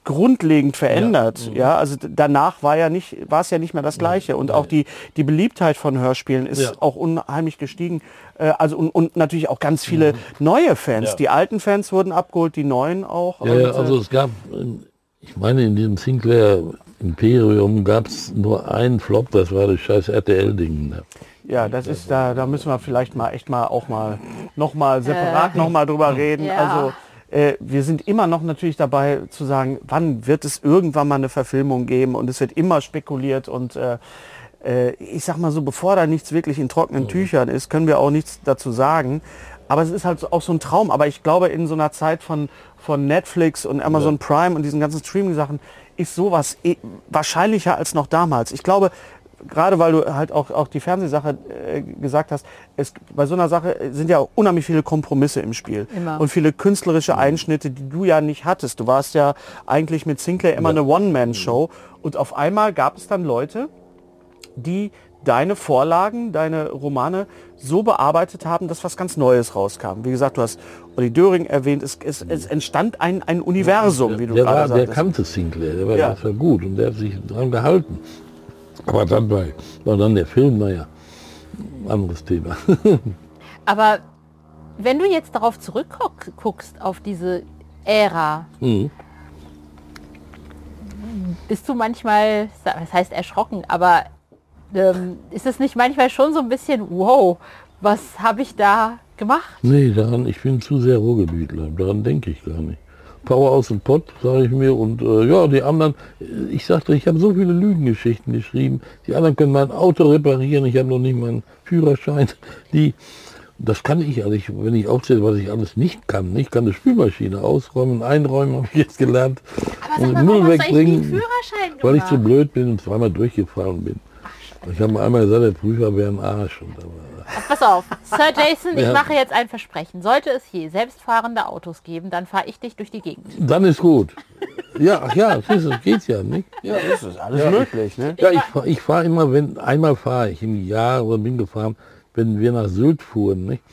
grundlegend verändert. Ja, also d- danach war ja nicht, war es ja nicht mehr das Gleiche und auch die, die Beliebtheit von Hörspielen ist Ja. auch unheimlich gestiegen. Äh, also und, und natürlich auch ganz viele neue Fans. Ja. Die alten Fans wurden abgeholt, die neuen auch. Ja, Und, ja, äh, also es gab, ich meine, in diesem Sinclair Imperium gab es nur einen Flop, das war das scheiß RTL-Ding. Ne? Ja, das ist da, da müssen wir vielleicht mal echt mal auch mal noch mal separat noch mal drüber reden. ja. Also äh, wir sind immer noch natürlich dabei zu sagen, wann wird es irgendwann mal eine Verfilmung geben und es wird immer spekuliert und äh, äh, ich sag mal so, bevor da nichts wirklich in trockenen Tüchern ist, können wir auch nichts dazu sagen. Aber es ist halt auch so ein Traum. Aber ich glaube, in so einer Zeit von, von Netflix und Amazon Prime und diesen ganzen Streaming-Sachen ist sowas eh wahrscheinlicher als noch damals. Ich glaube, gerade weil du halt auch, auch die Fernsehsache äh, gesagt hast, es, bei so einer Sache sind ja unheimlich viele Kompromisse im Spiel. Immer. Und viele künstlerische Einschnitte, die du ja nicht hattest. Du warst ja eigentlich mit Sinclair immer eine One-Man-Show. Und auf einmal gab es dann Leute, die deine Vorlagen, deine Romane so bearbeitet haben, dass was ganz Neues rauskam. Wie gesagt, du hast Olli Döring erwähnt, es, es, es entstand ein, ein Universum, wie du der, war, gerade der sagtest. kannte Sinclair, der war, Ja. das war gut und der hat sich dran gehalten. Aber dann war, war dann der Film, naja, anderes Thema. Aber wenn du jetzt darauf zurückguckst, auf diese Ära, Mhm. bist du manchmal, das heißt erschrocken, aber ähm, ist es nicht manchmal schon so ein bisschen, wow, was habe ich da gemacht? Nee, daran, ich bin zu sehr Ruhrgebietler, daran denke ich gar nicht. Power aus dem Pott, sage ich mir, und äh, ja, die anderen, äh, ich sagte, ich habe so viele Lügengeschichten geschrieben, die anderen können mein Auto reparieren, ich habe noch nicht meinen Führerschein, die, das kann ich, also ich, wenn ich aufzähle, was ich alles nicht kann, ich kann eine Spülmaschine ausräumen, einräumen, habe ich jetzt gelernt, Aber und sag mal, einen wegbringen, weil ich zu blöd bin und zweimal durchgefahren bin. Ich habe einmal gesagt, der Prüfer wäre ein Arsch. Und aber, Pass auf, Sir Jason, ich Ja. mache jetzt ein Versprechen. Sollte es je selbstfahrende Autos geben, dann fahre ich dich durch die Gegend. dann ist gut. Ja, ach ja, siehst du, geht ja, nicht? Ja, Das ist alles möglich, ne? Ja, ich, fahr- ich fahre immer, wenn einmal fahre ich im Jahr oder bin gefahren, wenn wir nach Sylt fuhren, nicht?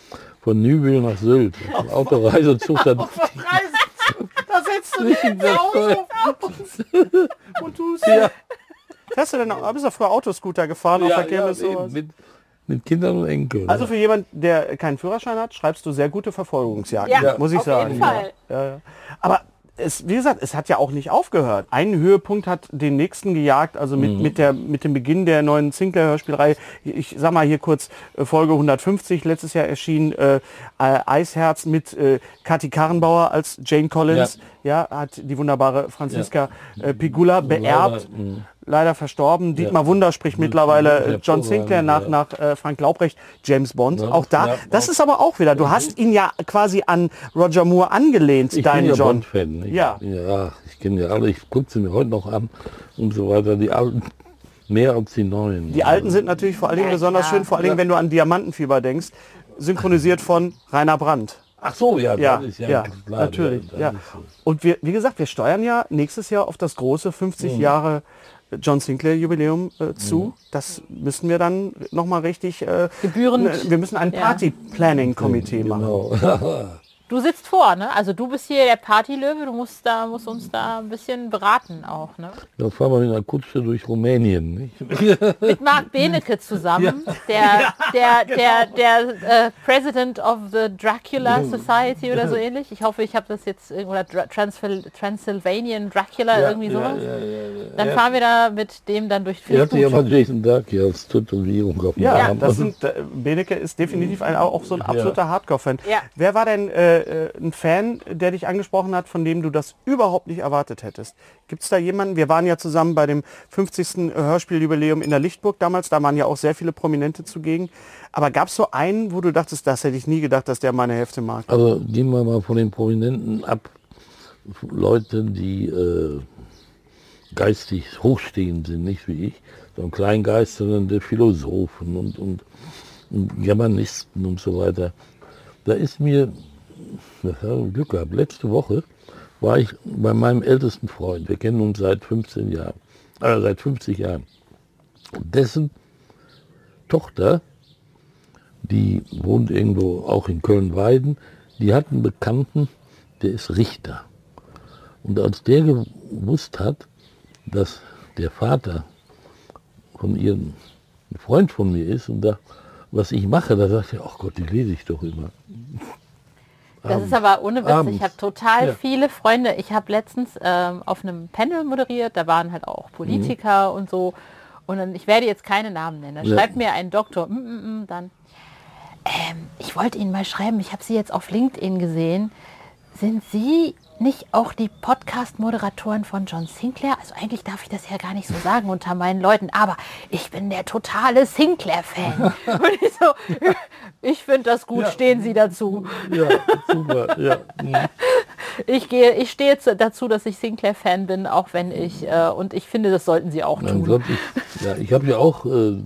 Von Nübel nach Sylt. Autoreisezug, dann Da setzt du nicht in das und tust. ja, Hast du denn auch, bist du früher Autoscooter gefahren auf ja, der Kirmes ja, sowas? eben, mit, mit Kindern und Enkeln. Also für jemand, der keinen Führerschein hat, schreibst du sehr gute Verfolgungsjagden, Ja, muss ich auf sagen. jeden Fall. Ja, ja. Aber es, wie gesagt, es hat ja auch nicht aufgehört. Ein Höhepunkt hat den nächsten gejagt, also mit, mit, der, mit dem Beginn der neuen Sinclair-Hörspielreihe. Ich sag mal hier kurz äh, Folge 150, letztes Jahr erschien äh, Eisherz mit äh, Kathi Karrenbauer als Jane Collins. Ja. hat die wunderbare Franziska äh, Pigula beerbt. mh. Leider verstorben. Dietmar Wunder spricht mittlerweile äh, John Sinclair nach, nach äh, Frank Laubrecht, James Bond. Ja, auch da, ja, das auch. ist aber auch wieder, du hast ihn ja quasi an Roger Moore angelehnt, ich dein bin ja John. Bond-Fan. nicht? Ja. ja, ich kenne ja alle, ich gucke sie mir heute noch an und so weiter. Die alten, mehr als die neuen. Die alten sind natürlich vor allen Dingen Ja, besonders schön, vor allen Dingen, wenn du an Diamantenfieber denkst, synchronisiert von Rainer Brandt. Ach so, ja, Ja, das ist ja, ja, klar. natürlich. Ja. ist so. Und wir, wie gesagt, wir steuern ja nächstes Jahr auf das große 50 Mhm. Jahre John Sinclair Jubiläum äh, zu. Das müssen wir dann nochmal richtig, äh, Gebührend. ne, wir müssen ein Ja. Party Planning Komitee machen. Genau. Du sitzt vor, ne? Also du bist hier der Partylöwe, du musst da musst uns da ein bisschen beraten auch, ne? Dann fahren wir in einer Kutsche durch Rumänien. Nicht? Mit Marc Benecke zusammen, der der der der äh, President of the Dracula Society oder so ähnlich. Ich hoffe, ich habe das jetzt oder Dra Transsil Transylvanian Dracula irgendwie sowas. Dann fahren wir da mit dem dann durch Er hatte ja mal Jason Dark hier als Tätowierung auf dem Ja, Arm. das sind, äh, Benecke ist definitiv ein, auch so ein absoluter Hardcore-Fan. Ja. Wer war denn äh, äh, ein Fan, der dich angesprochen hat, von dem du das überhaupt nicht erwartet hättest? Gibt es da jemanden? Wir waren ja zusammen bei dem 50. Hörspieljubiläum in der Lichtburg damals, da waren ja auch sehr viele Prominente zugegen. Aber gab es so einen, wo du dachtest, das hätte ich nie gedacht, dass der meine Hälfte mag? Also gehen wir mal von den Prominenten ab. Leute, die äh, geistig hochstehend sind, nicht wie ich, so ein Kleingeist, sondern der Philosophen und, und, und Germanisten und so weiter. Da ist mir, das habe ich Glück gehabt, letzte Woche war ich bei meinem ältesten Freund, wir kennen uns seit 15 Jahren, äh, seit 50 Jahren. Dessen Tochter, die wohnt irgendwo auch in Köln-Weiden, die hat einen Bekannten, der ist Richter. Und als der gewusst hat, dass der Vater von ihrem Freund von mir ist und da, was ich mache, da sagt er, ach Gott, die lese ich doch immer. Das ist aber ohne Witz. abends. Ich habe total Ja. viele Freunde. Ich habe letztens ähm, auf einem Panel moderiert, da waren halt auch Politiker und so. Und dann, ich werde jetzt keine Namen nennen. Ja. schreibt mir ein Doktor, mm, mm, mm, dann, ähm, ich wollte Ihnen mal schreiben, ich habe Sie jetzt auf LinkedIn gesehen. Sind Sie nicht auch die Podcast-Moderatoren von John Sinclair? Also eigentlich darf ich das ja gar nicht so sagen unter meinen Leuten, aber ich bin der totale Sinclair-Fan. Und ich so, ich finde das gut, stehen Sie dazu. Ja, super, ja. Ich gehe, ich stehe zu, dazu, dass ich Sinclair-Fan bin, auch wenn ich, äh, und ich finde, das sollten Sie auch Mein tun. Ich, ja, ich habe ja auch äh,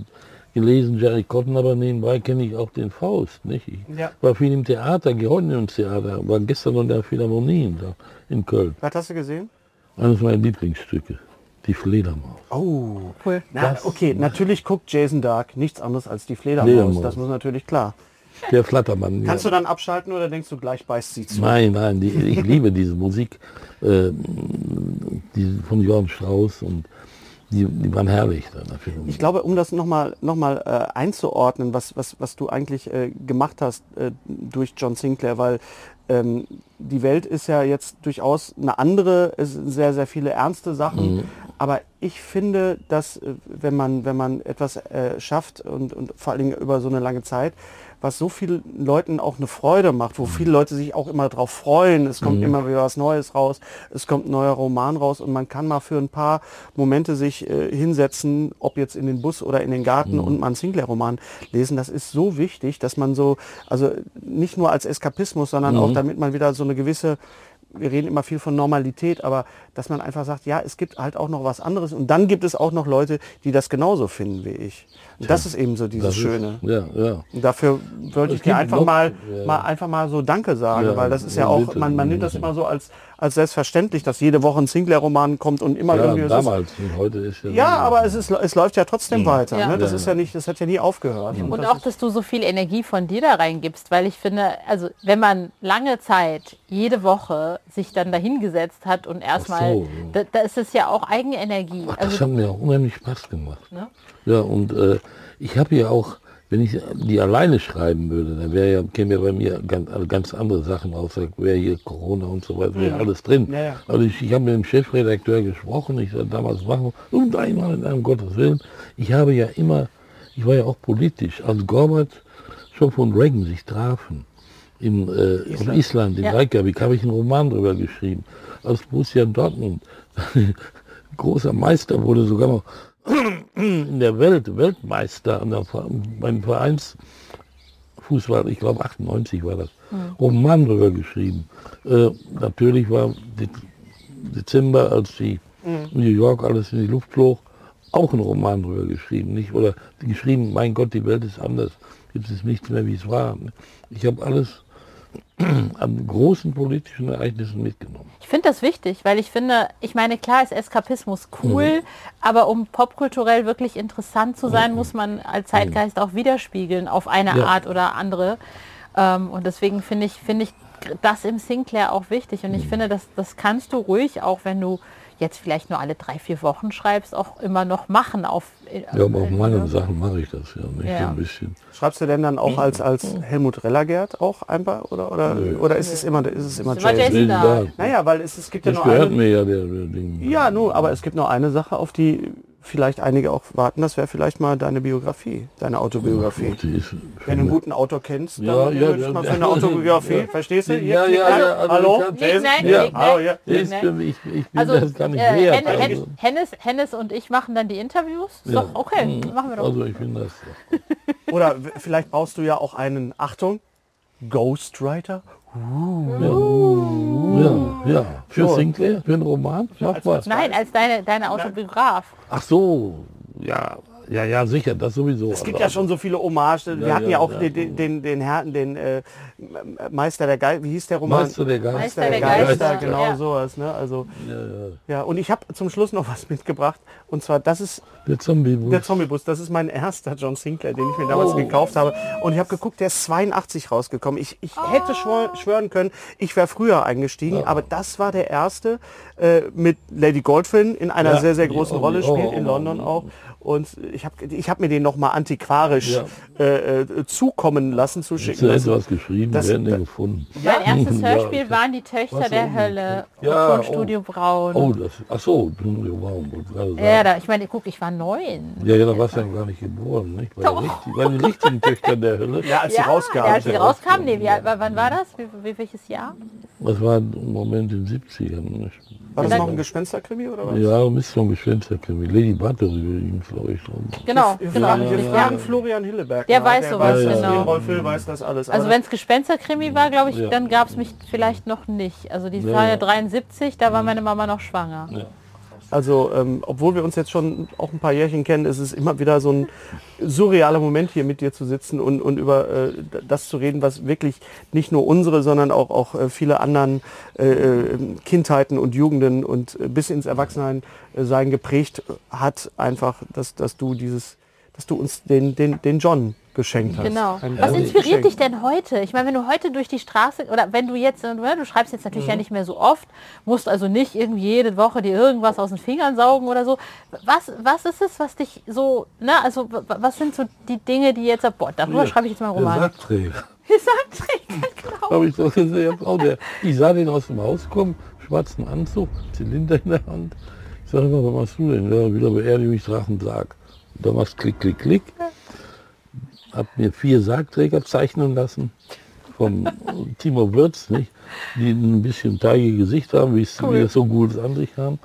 gelesen, Jerry Cotton, aber nebenbei kenne ich auch den Faust. Nicht? Ich Ja. war viel im Theater, gehe heute ins Theater, war gestern noch in der Philharmonie da in Köln. Was hast du gesehen? Eines meiner Lieblingsstücke, die Fledermaus. Oh, Cool. na, Das- okay, natürlich guckt Jason Dark nichts anderes als die Fledermaus. Fledermaus. Das muss natürlich klar. Der Flattermann. Kannst ja. du dann abschalten oder denkst du gleich beißt sie zu? Nein, nein, die, ich liebe diese Musik äh, die von Johann Strauss und die, die waren herrlich da dafür. Ich glaube, um das nochmal noch mal, äh, einzuordnen, was, was, was du eigentlich äh, gemacht hast äh, durch John Sinclair, weil ähm, die Welt ist ja jetzt durchaus eine andere, es sind sehr, sehr viele ernste Sachen. Aber ich finde, dass äh, wenn man, wenn man etwas äh, schafft und, und vor allen Dingen über so eine lange Zeit, was so vielen Leuten auch eine Freude macht, wo viele Leute sich auch immer drauf freuen. Es kommt immer wieder was Neues raus, es kommt ein neuer Roman raus und man kann mal für ein paar Momente sich äh, hinsetzen, ob jetzt in den Bus oder in den Garten und mal einen Sinclair-Roman lesen. Das ist so wichtig, dass man so, also nicht nur als Eskapismus, sondern auch damit man wieder so eine gewisse wir reden immer viel von Normalität, aber dass man einfach sagt, ja, es gibt halt auch noch was anderes und dann gibt es auch noch Leute, die das genauso finden wie ich. Und das ist eben so dieses Das ist- Schöne. Ja, ja. Und dafür wollte ich dir einfach noch- mal, ja. mal einfach mal so Danke sagen, Ja, weil das ist ja auch, man, man nimmt das immer so als, als selbstverständlich, dass jede Woche ein Sinclair-Roman kommt und immer ja irgendwie. damals und heute ist ja. Ja, aber es, ist, es läuft ja trotzdem weiter. Ja. Ne? Das Ja. ist ja nicht, das hat ja nie aufgehört. Und das auch, dass du so viel Energie von dir da reingibst, weil ich finde, also wenn man lange Zeit, jede Woche sich dann dahingesetzt hat und erstmal, so, da, da ist es ja auch Eigenenergie. Ach, das Also, hat mir auch unheimlich Spaß gemacht. Ne? Ja, und äh, ich habe ja auch, wenn ich die alleine schreiben würde, dann wäre ja, käme ja bei mir ganz, ganz andere Sachen raus, wäre hier Corona und so weiter, wäre alles drin. Ja, ja. Also ich, ich habe mit dem Chefredakteur gesprochen, ich sagte damals machen und einmal in einem Gottes Willen. Ich habe ja immer, ich war ja auch politisch, als Gorbatschow und Reagan sich trafen, in Island, äh, Island, Island in Ja. Reykjavik, habe ich einen Roman drüber geschrieben. Als Borussia Dortmund großer Meister wurde, sogar noch in der Welt Weltmeister an der, beim Vereinsfußball, ich glaube 98 war das, Roman drüber geschrieben. Äh, natürlich war De Dezember, als die New York alles in die Luft flog, auch ein Roman drüber geschrieben, nicht? Oder geschrieben, mein Gott, die Welt ist anders, jetzt ist nichts mehr, wie es war. Ich habe alles an großen politischen Ereignissen mitgenommen. ich finde das wichtig, weil ich finde, ich meine, klar ist Eskapismus cool, aber um popkulturell wirklich interessant zu sein, muss man als Zeitgeist auch widerspiegeln auf eine Ja. Art oder andere. Ähm, und deswegen finde ich, finde ich das im Sinclair auch wichtig. Und ich finde, das, das kannst du ruhig, auch wenn du jetzt vielleicht nur alle drei, vier Wochen schreibst, auch immer noch machen auf Ja, aber auf meinen Sachen mache ich das ja nicht Ja. so ein bisschen. Schreibst du denn dann auch als, als Helmut Rellergert auch einfach? Oder, oder, oder ist es immer, ist es immer Ist immer Jason? Jason. Ja, da. Naja, weil es, es gibt ja das nur gehört eine, mir ja der, der Ding. Ja, nur, aber es gibt noch eine Sache, auf die vielleicht einige auch warten, das wäre vielleicht mal deine Biografie, deine Autobiografie. Ist Wenn du einen guten Autor kennst, dann Ja, ja, ja, mal für eine Autobiografie, Ja. verstehst du? Ja, Hier, ja, ja, also Hallo? Jason? Knick, Ja, hallo, ich, ich bin Also, das gar nicht äh, wert. Hen Hen Also, Hennes, Hennes und ich machen dann die Interviews. Doch, okay, machen wir doch. also ich bin das. Oder vielleicht brauchst du ja auch einen, Achtung, Ghostwriter. Ja, ja. Für So. Sinclair, für einen Roman? Mach was. Nein, als deine, deine Autobiograf. Ach so, ja, ja, ja, sicher, das sowieso. Es gibt ja schon so viele Hommagen. Wir Ja, hatten ja, ja, auch ja. den, den, den, den Herrn, den äh, Meister der Geister, wie hieß der Roman? Meister der Geister. Meister der Geister, Geister, genau ja. sowas. Ne? Also, Ja, ja. ja, und ich habe zum Schluss noch was mitgebracht. Und zwar, das ist Der Zombie. der Zombiebus. Das ist mein erster John Sinclair, den ich mir damals Oh. gekauft habe. Und ich habe geguckt, der ist 82 rausgekommen. Ich, ich hätte schwör, schwören können, ich wäre früher eingestiegen. Aber das war der erste äh, mit Lady Goldfinn in einer Ja, sehr, sehr die großen Rolle spielt, in auch. London auch. Und ich habe ich hab mir den nochmal antiquarisch Ja. äh, äh, zukommen lassen, Hättest zuschicken du etwas geschrieben, Das- wir hätten da- den gefunden. Mein erstes Ja, Hörspiel ich- waren die Töchter Was der so? Hölle Ja, von oh. Studio Braun. Oh, das, ach so, gerade sagen. Ja, da, ich meine, guck, ich war neun. Ja, ja, da warst du ja gar nicht geboren, nicht? Bei, Doch. richtig, bei den richtigen Töchtern der Hölle. Ja, als sie rauskam. ja, als Ja, rauskamen, nee, alt- wann war das? Wie, wie, welches Jahr? Das war im Moment in den 70ern. Nicht? War das noch ein Gespensterkrimi oder was? Ja, ein bisschen Gespensterkrimi. Lady Battery übrigens, glaube ich. drum. Genau, Wir genau. wir fragen ja. Florian Hilleberg. Der mal. weiß der sowas, weiß genau. Rolf Hill weiß das alles. Also Aber wenn es Gespensterkrimi war, glaube ich, Ja. dann gab es mich vielleicht noch nicht. Also die Ja, war ja ja. 73, da war meine Mama noch schwanger. Also, ähm, obwohl wir uns jetzt schon auch ein paar Jährchen kennen, ist es immer wieder so ein surrealer Moment hier mit dir zu sitzen und, und über äh, das zu reden, was wirklich nicht nur unsere, sondern auch, auch äh, viele anderen äh, äh, Kindheiten und Jugenden und äh, bis ins Erwachsensein äh, geprägt hat. Einfach, dass, dass du dieses, dass du uns den, den, den John geschenkt hast. Genau. Ein Was inspiriert Geschenk. dich denn heute? Ich meine, wenn du heute durch die Straße oder wenn du jetzt, äh, du schreibst jetzt natürlich ja nicht mehr so oft, musst also nicht irgendwie jede Woche dir irgendwas aus den Fingern saugen oder so. Was, was ist es, was dich so, ne, also was sind so die Dinge, die jetzt, boah, darüber schreibe ich jetzt mal einen Roman. Sackträger. Sackträger, genau. Habe ich doch gesehen. Der, ich sah den aus dem Haus kommen, schwarzen Anzug, Zylinder in der Hand. Ich sage immer, was machst du denn? Ja, wieder Drachensarg. Und dann machst klick, klick, klick. Hab mir vier Sargträger zeichnen lassen vom Timo Würz, nicht? die ein bisschen teigige Gesicht haben, wie es Cool. so Ghouls an sich haben.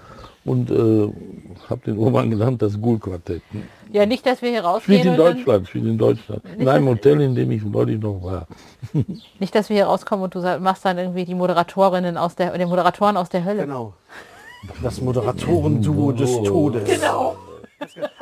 Und äh, habe den Roman genannt, das Ghoul-Quartett. Ja, nicht, dass wir hier Spielt rausgehen in und dann, Deutschland, spielt in Deutschland. In einem Hotel, in dem ich neulich noch war. nicht, dass wir hier rauskommen und du machst dann irgendwie die Moderatorinnen aus der, den Moderatoren aus der Hölle. Genau. Das Moderatorenduo des Todes. Genau.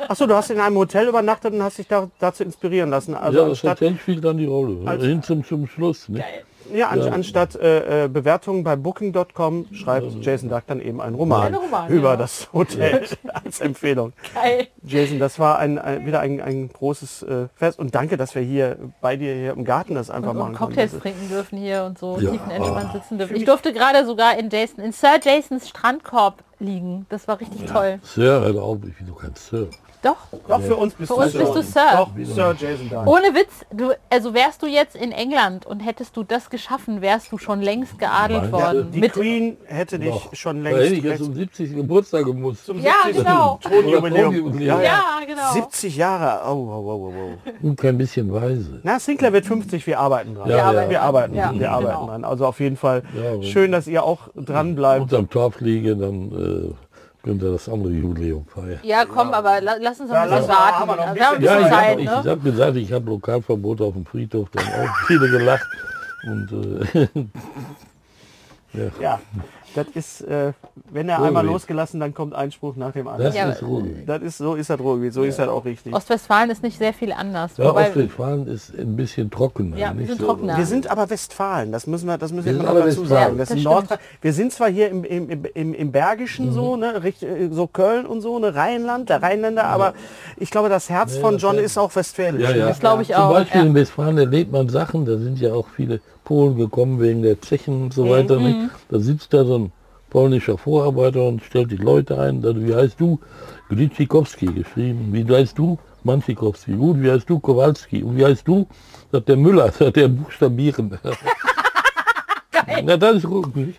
Achso, du hast in einem Hotel übernachtet und hast dich da, dazu inspirieren lassen. Also ja, das Hotel spielt dann die Rolle. Hin zum, zum Schluss. Nicht? Ja, an, anstatt äh, äh, Bewertungen bei Booking.com schreibt Jason Duck dann eben einen Roman, Ein Roman, über ja. das Hotel als Empfehlung. Geil. Jason, das war ein, ein, wieder ein, ein großes äh, Fest und danke, dass wir hier bei dir hier im Garten das einfach und machen Cocktails konnten. trinken dürfen hier und so Ja. tiefenentspannt sitzen dürfen. Ich durfte gerade sogar in Jason, in Sir Jasons Strandkorb liegen. Das war richtig toll. Sir, hör auf, ich bin doch kein Sir. Doch. Doch, für uns bist Für du uns bist du Sir. Doch, Sir Jason Duck. Ohne Witz, du, also wärst du jetzt in England und hättest du das geschaffen, wärst du schon längst geadelt worden. Die Mit, Queen hätte dich Doch. schon Da hätte längst ich jetzt zum 70. Geburtstag gemusst. zum Ja, 70. genau. Thronjubiläum. Ja, ja, genau. 70 Jahre. Oh, oh, oh, oh, oh. Und kein bisschen weise. Na, Sinclair wird 50, wir arbeiten dran. Ja, ja. Wir arbeiten, Ja, wir genau. arbeiten dran. Also auf jeden Fall schön, dass ihr auch dran bleibt. Unterm Tor fliege, dann äh, könnt ihr das andere Jubiläum feiern. Ja, komm, aber la, lass uns noch ein Ja, mal, warten. haben wir noch ein bisschen Ja, ich Zeit, habe ich, ne? hab gesagt, ich habe Lokalverbot auf dem Friedhof, da haben auch viele gelacht. Und äh, Ja, das ist, äh, wenn er Ruhrgebiet. einmal losgelassen, dann kommt Einspruch nach dem anderen. das Ja, ist Ruhrgebiet. Das ist, so ist das Ruhrgebiet, so ist das auch richtig. Ostwestfalen ist nicht sehr viel anders. Ja, Ostwestfalen ist ein bisschen trockener. Ja, wir nicht sind so- trockener. Wir sind aber Westfalen, das müssen wir, das müssen wir Wir immer dazu sagen. Das Das. Nordrhein wir sind zwar hier im, im, im, im, im Bergischen so, ne, äh, so Köln und so, ne, Rheinland, der Rheinländer, aber ich glaube, das Herz von das John ja. ist auch westfälisch. Ja, ja. Das glaube ich Zum auch. Beispiel ja. in Westfalen erlebt man Sachen, da sind ja auch viele Polen gekommen wegen der Zechen und so weiter. Mhm. Nicht? Da sitzt da so ein polnischer Vorarbeiter und stellt die Leute ein. Dann, wie heißt du? Glitschikowski geschrieben. Wie heißt du? Manchikowski. Gut, wie heißt du? Kowalski. Und wie heißt du? Sagt der Müller, sagt der Buchstabieren. Na, das ist ruhig.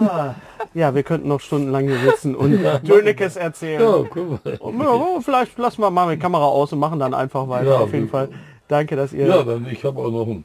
Ah, Ja, wir könnten noch stundenlang hier sitzen und Dönekes erzählen. Ja, können wir. Und, ja, vielleicht lassen wir mal die Kamera aus und machen dann einfach weiter. Ja, auf jeden Fall. Danke, dass ihr. Ja, dann ich habe auch noch ein.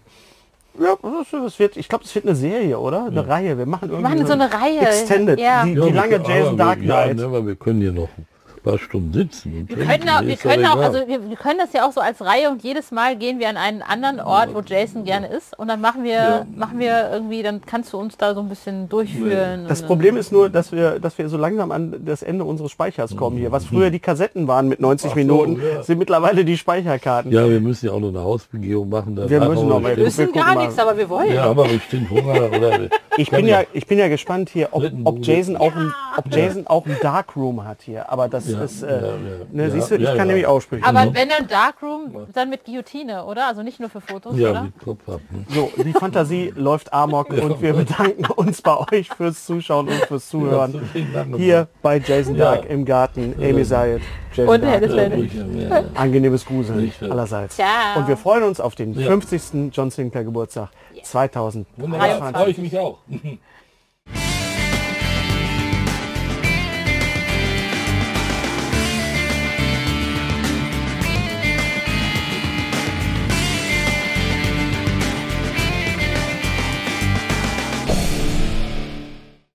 Ja, das, das wird, ich glaube, es wird eine Serie, oder? Eine Reihe. Wir machen irgendwie machen so eine Reihe. Extended. Ja. Die, Ja, die wir lange Jason Dark wir, ja, Knight. ne, aber wir können hier noch ein paar Stunden sitzen. Und Wir können, auch, wir können auch, also wir, wir können das ja auch so als Reihe und jedes Mal gehen wir an einen anderen Ort, wo Jason gerne ist und dann machen wir, Ja. machen wir irgendwie, dann kannst du uns da so ein bisschen durchführen. Das Problem ist nur, dass wir, dass wir so langsam an das Ende unseres Speichers kommen hier. Was früher die Kassetten waren mit 90 Ach so, Minuten, ja. sind mittlerweile die Speicherkarten. ja, wir müssen ja auch noch eine Hausbegehung machen. Wir müssen noch mal- wir wir gar nichts, aber wir wollen. Ja, aber bestimmt Hunger. Oder Ich bin ja, ich bin ja gespannt hier, ob, ob. Jason auch ein, ob Jason auch ein Darkroom hat hier. Aber das Ja, ist, äh, ja. ne, Ja, siehst du, ich ja, kann ja. nämlich aussprechen. Aber wenn dann Darkroom, dann mit Guillotine, oder? Also nicht nur für Fotos, Ja, oder? mit Pop-Up. Ne? So, die Fantasie läuft amok und wir bedanken uns bei euch fürs Zuschauen und fürs Zuhören. Hier bei Jason Ja. Dark im Garten, Amy Sayed, Jason Und Dark. Ja. Angenehmes Gruseln allerseits. Ciao. Und wir freuen uns auf den Ja. 50. John Sinclair Geburtstag Wunderbar, 2023. freue ich mich auch.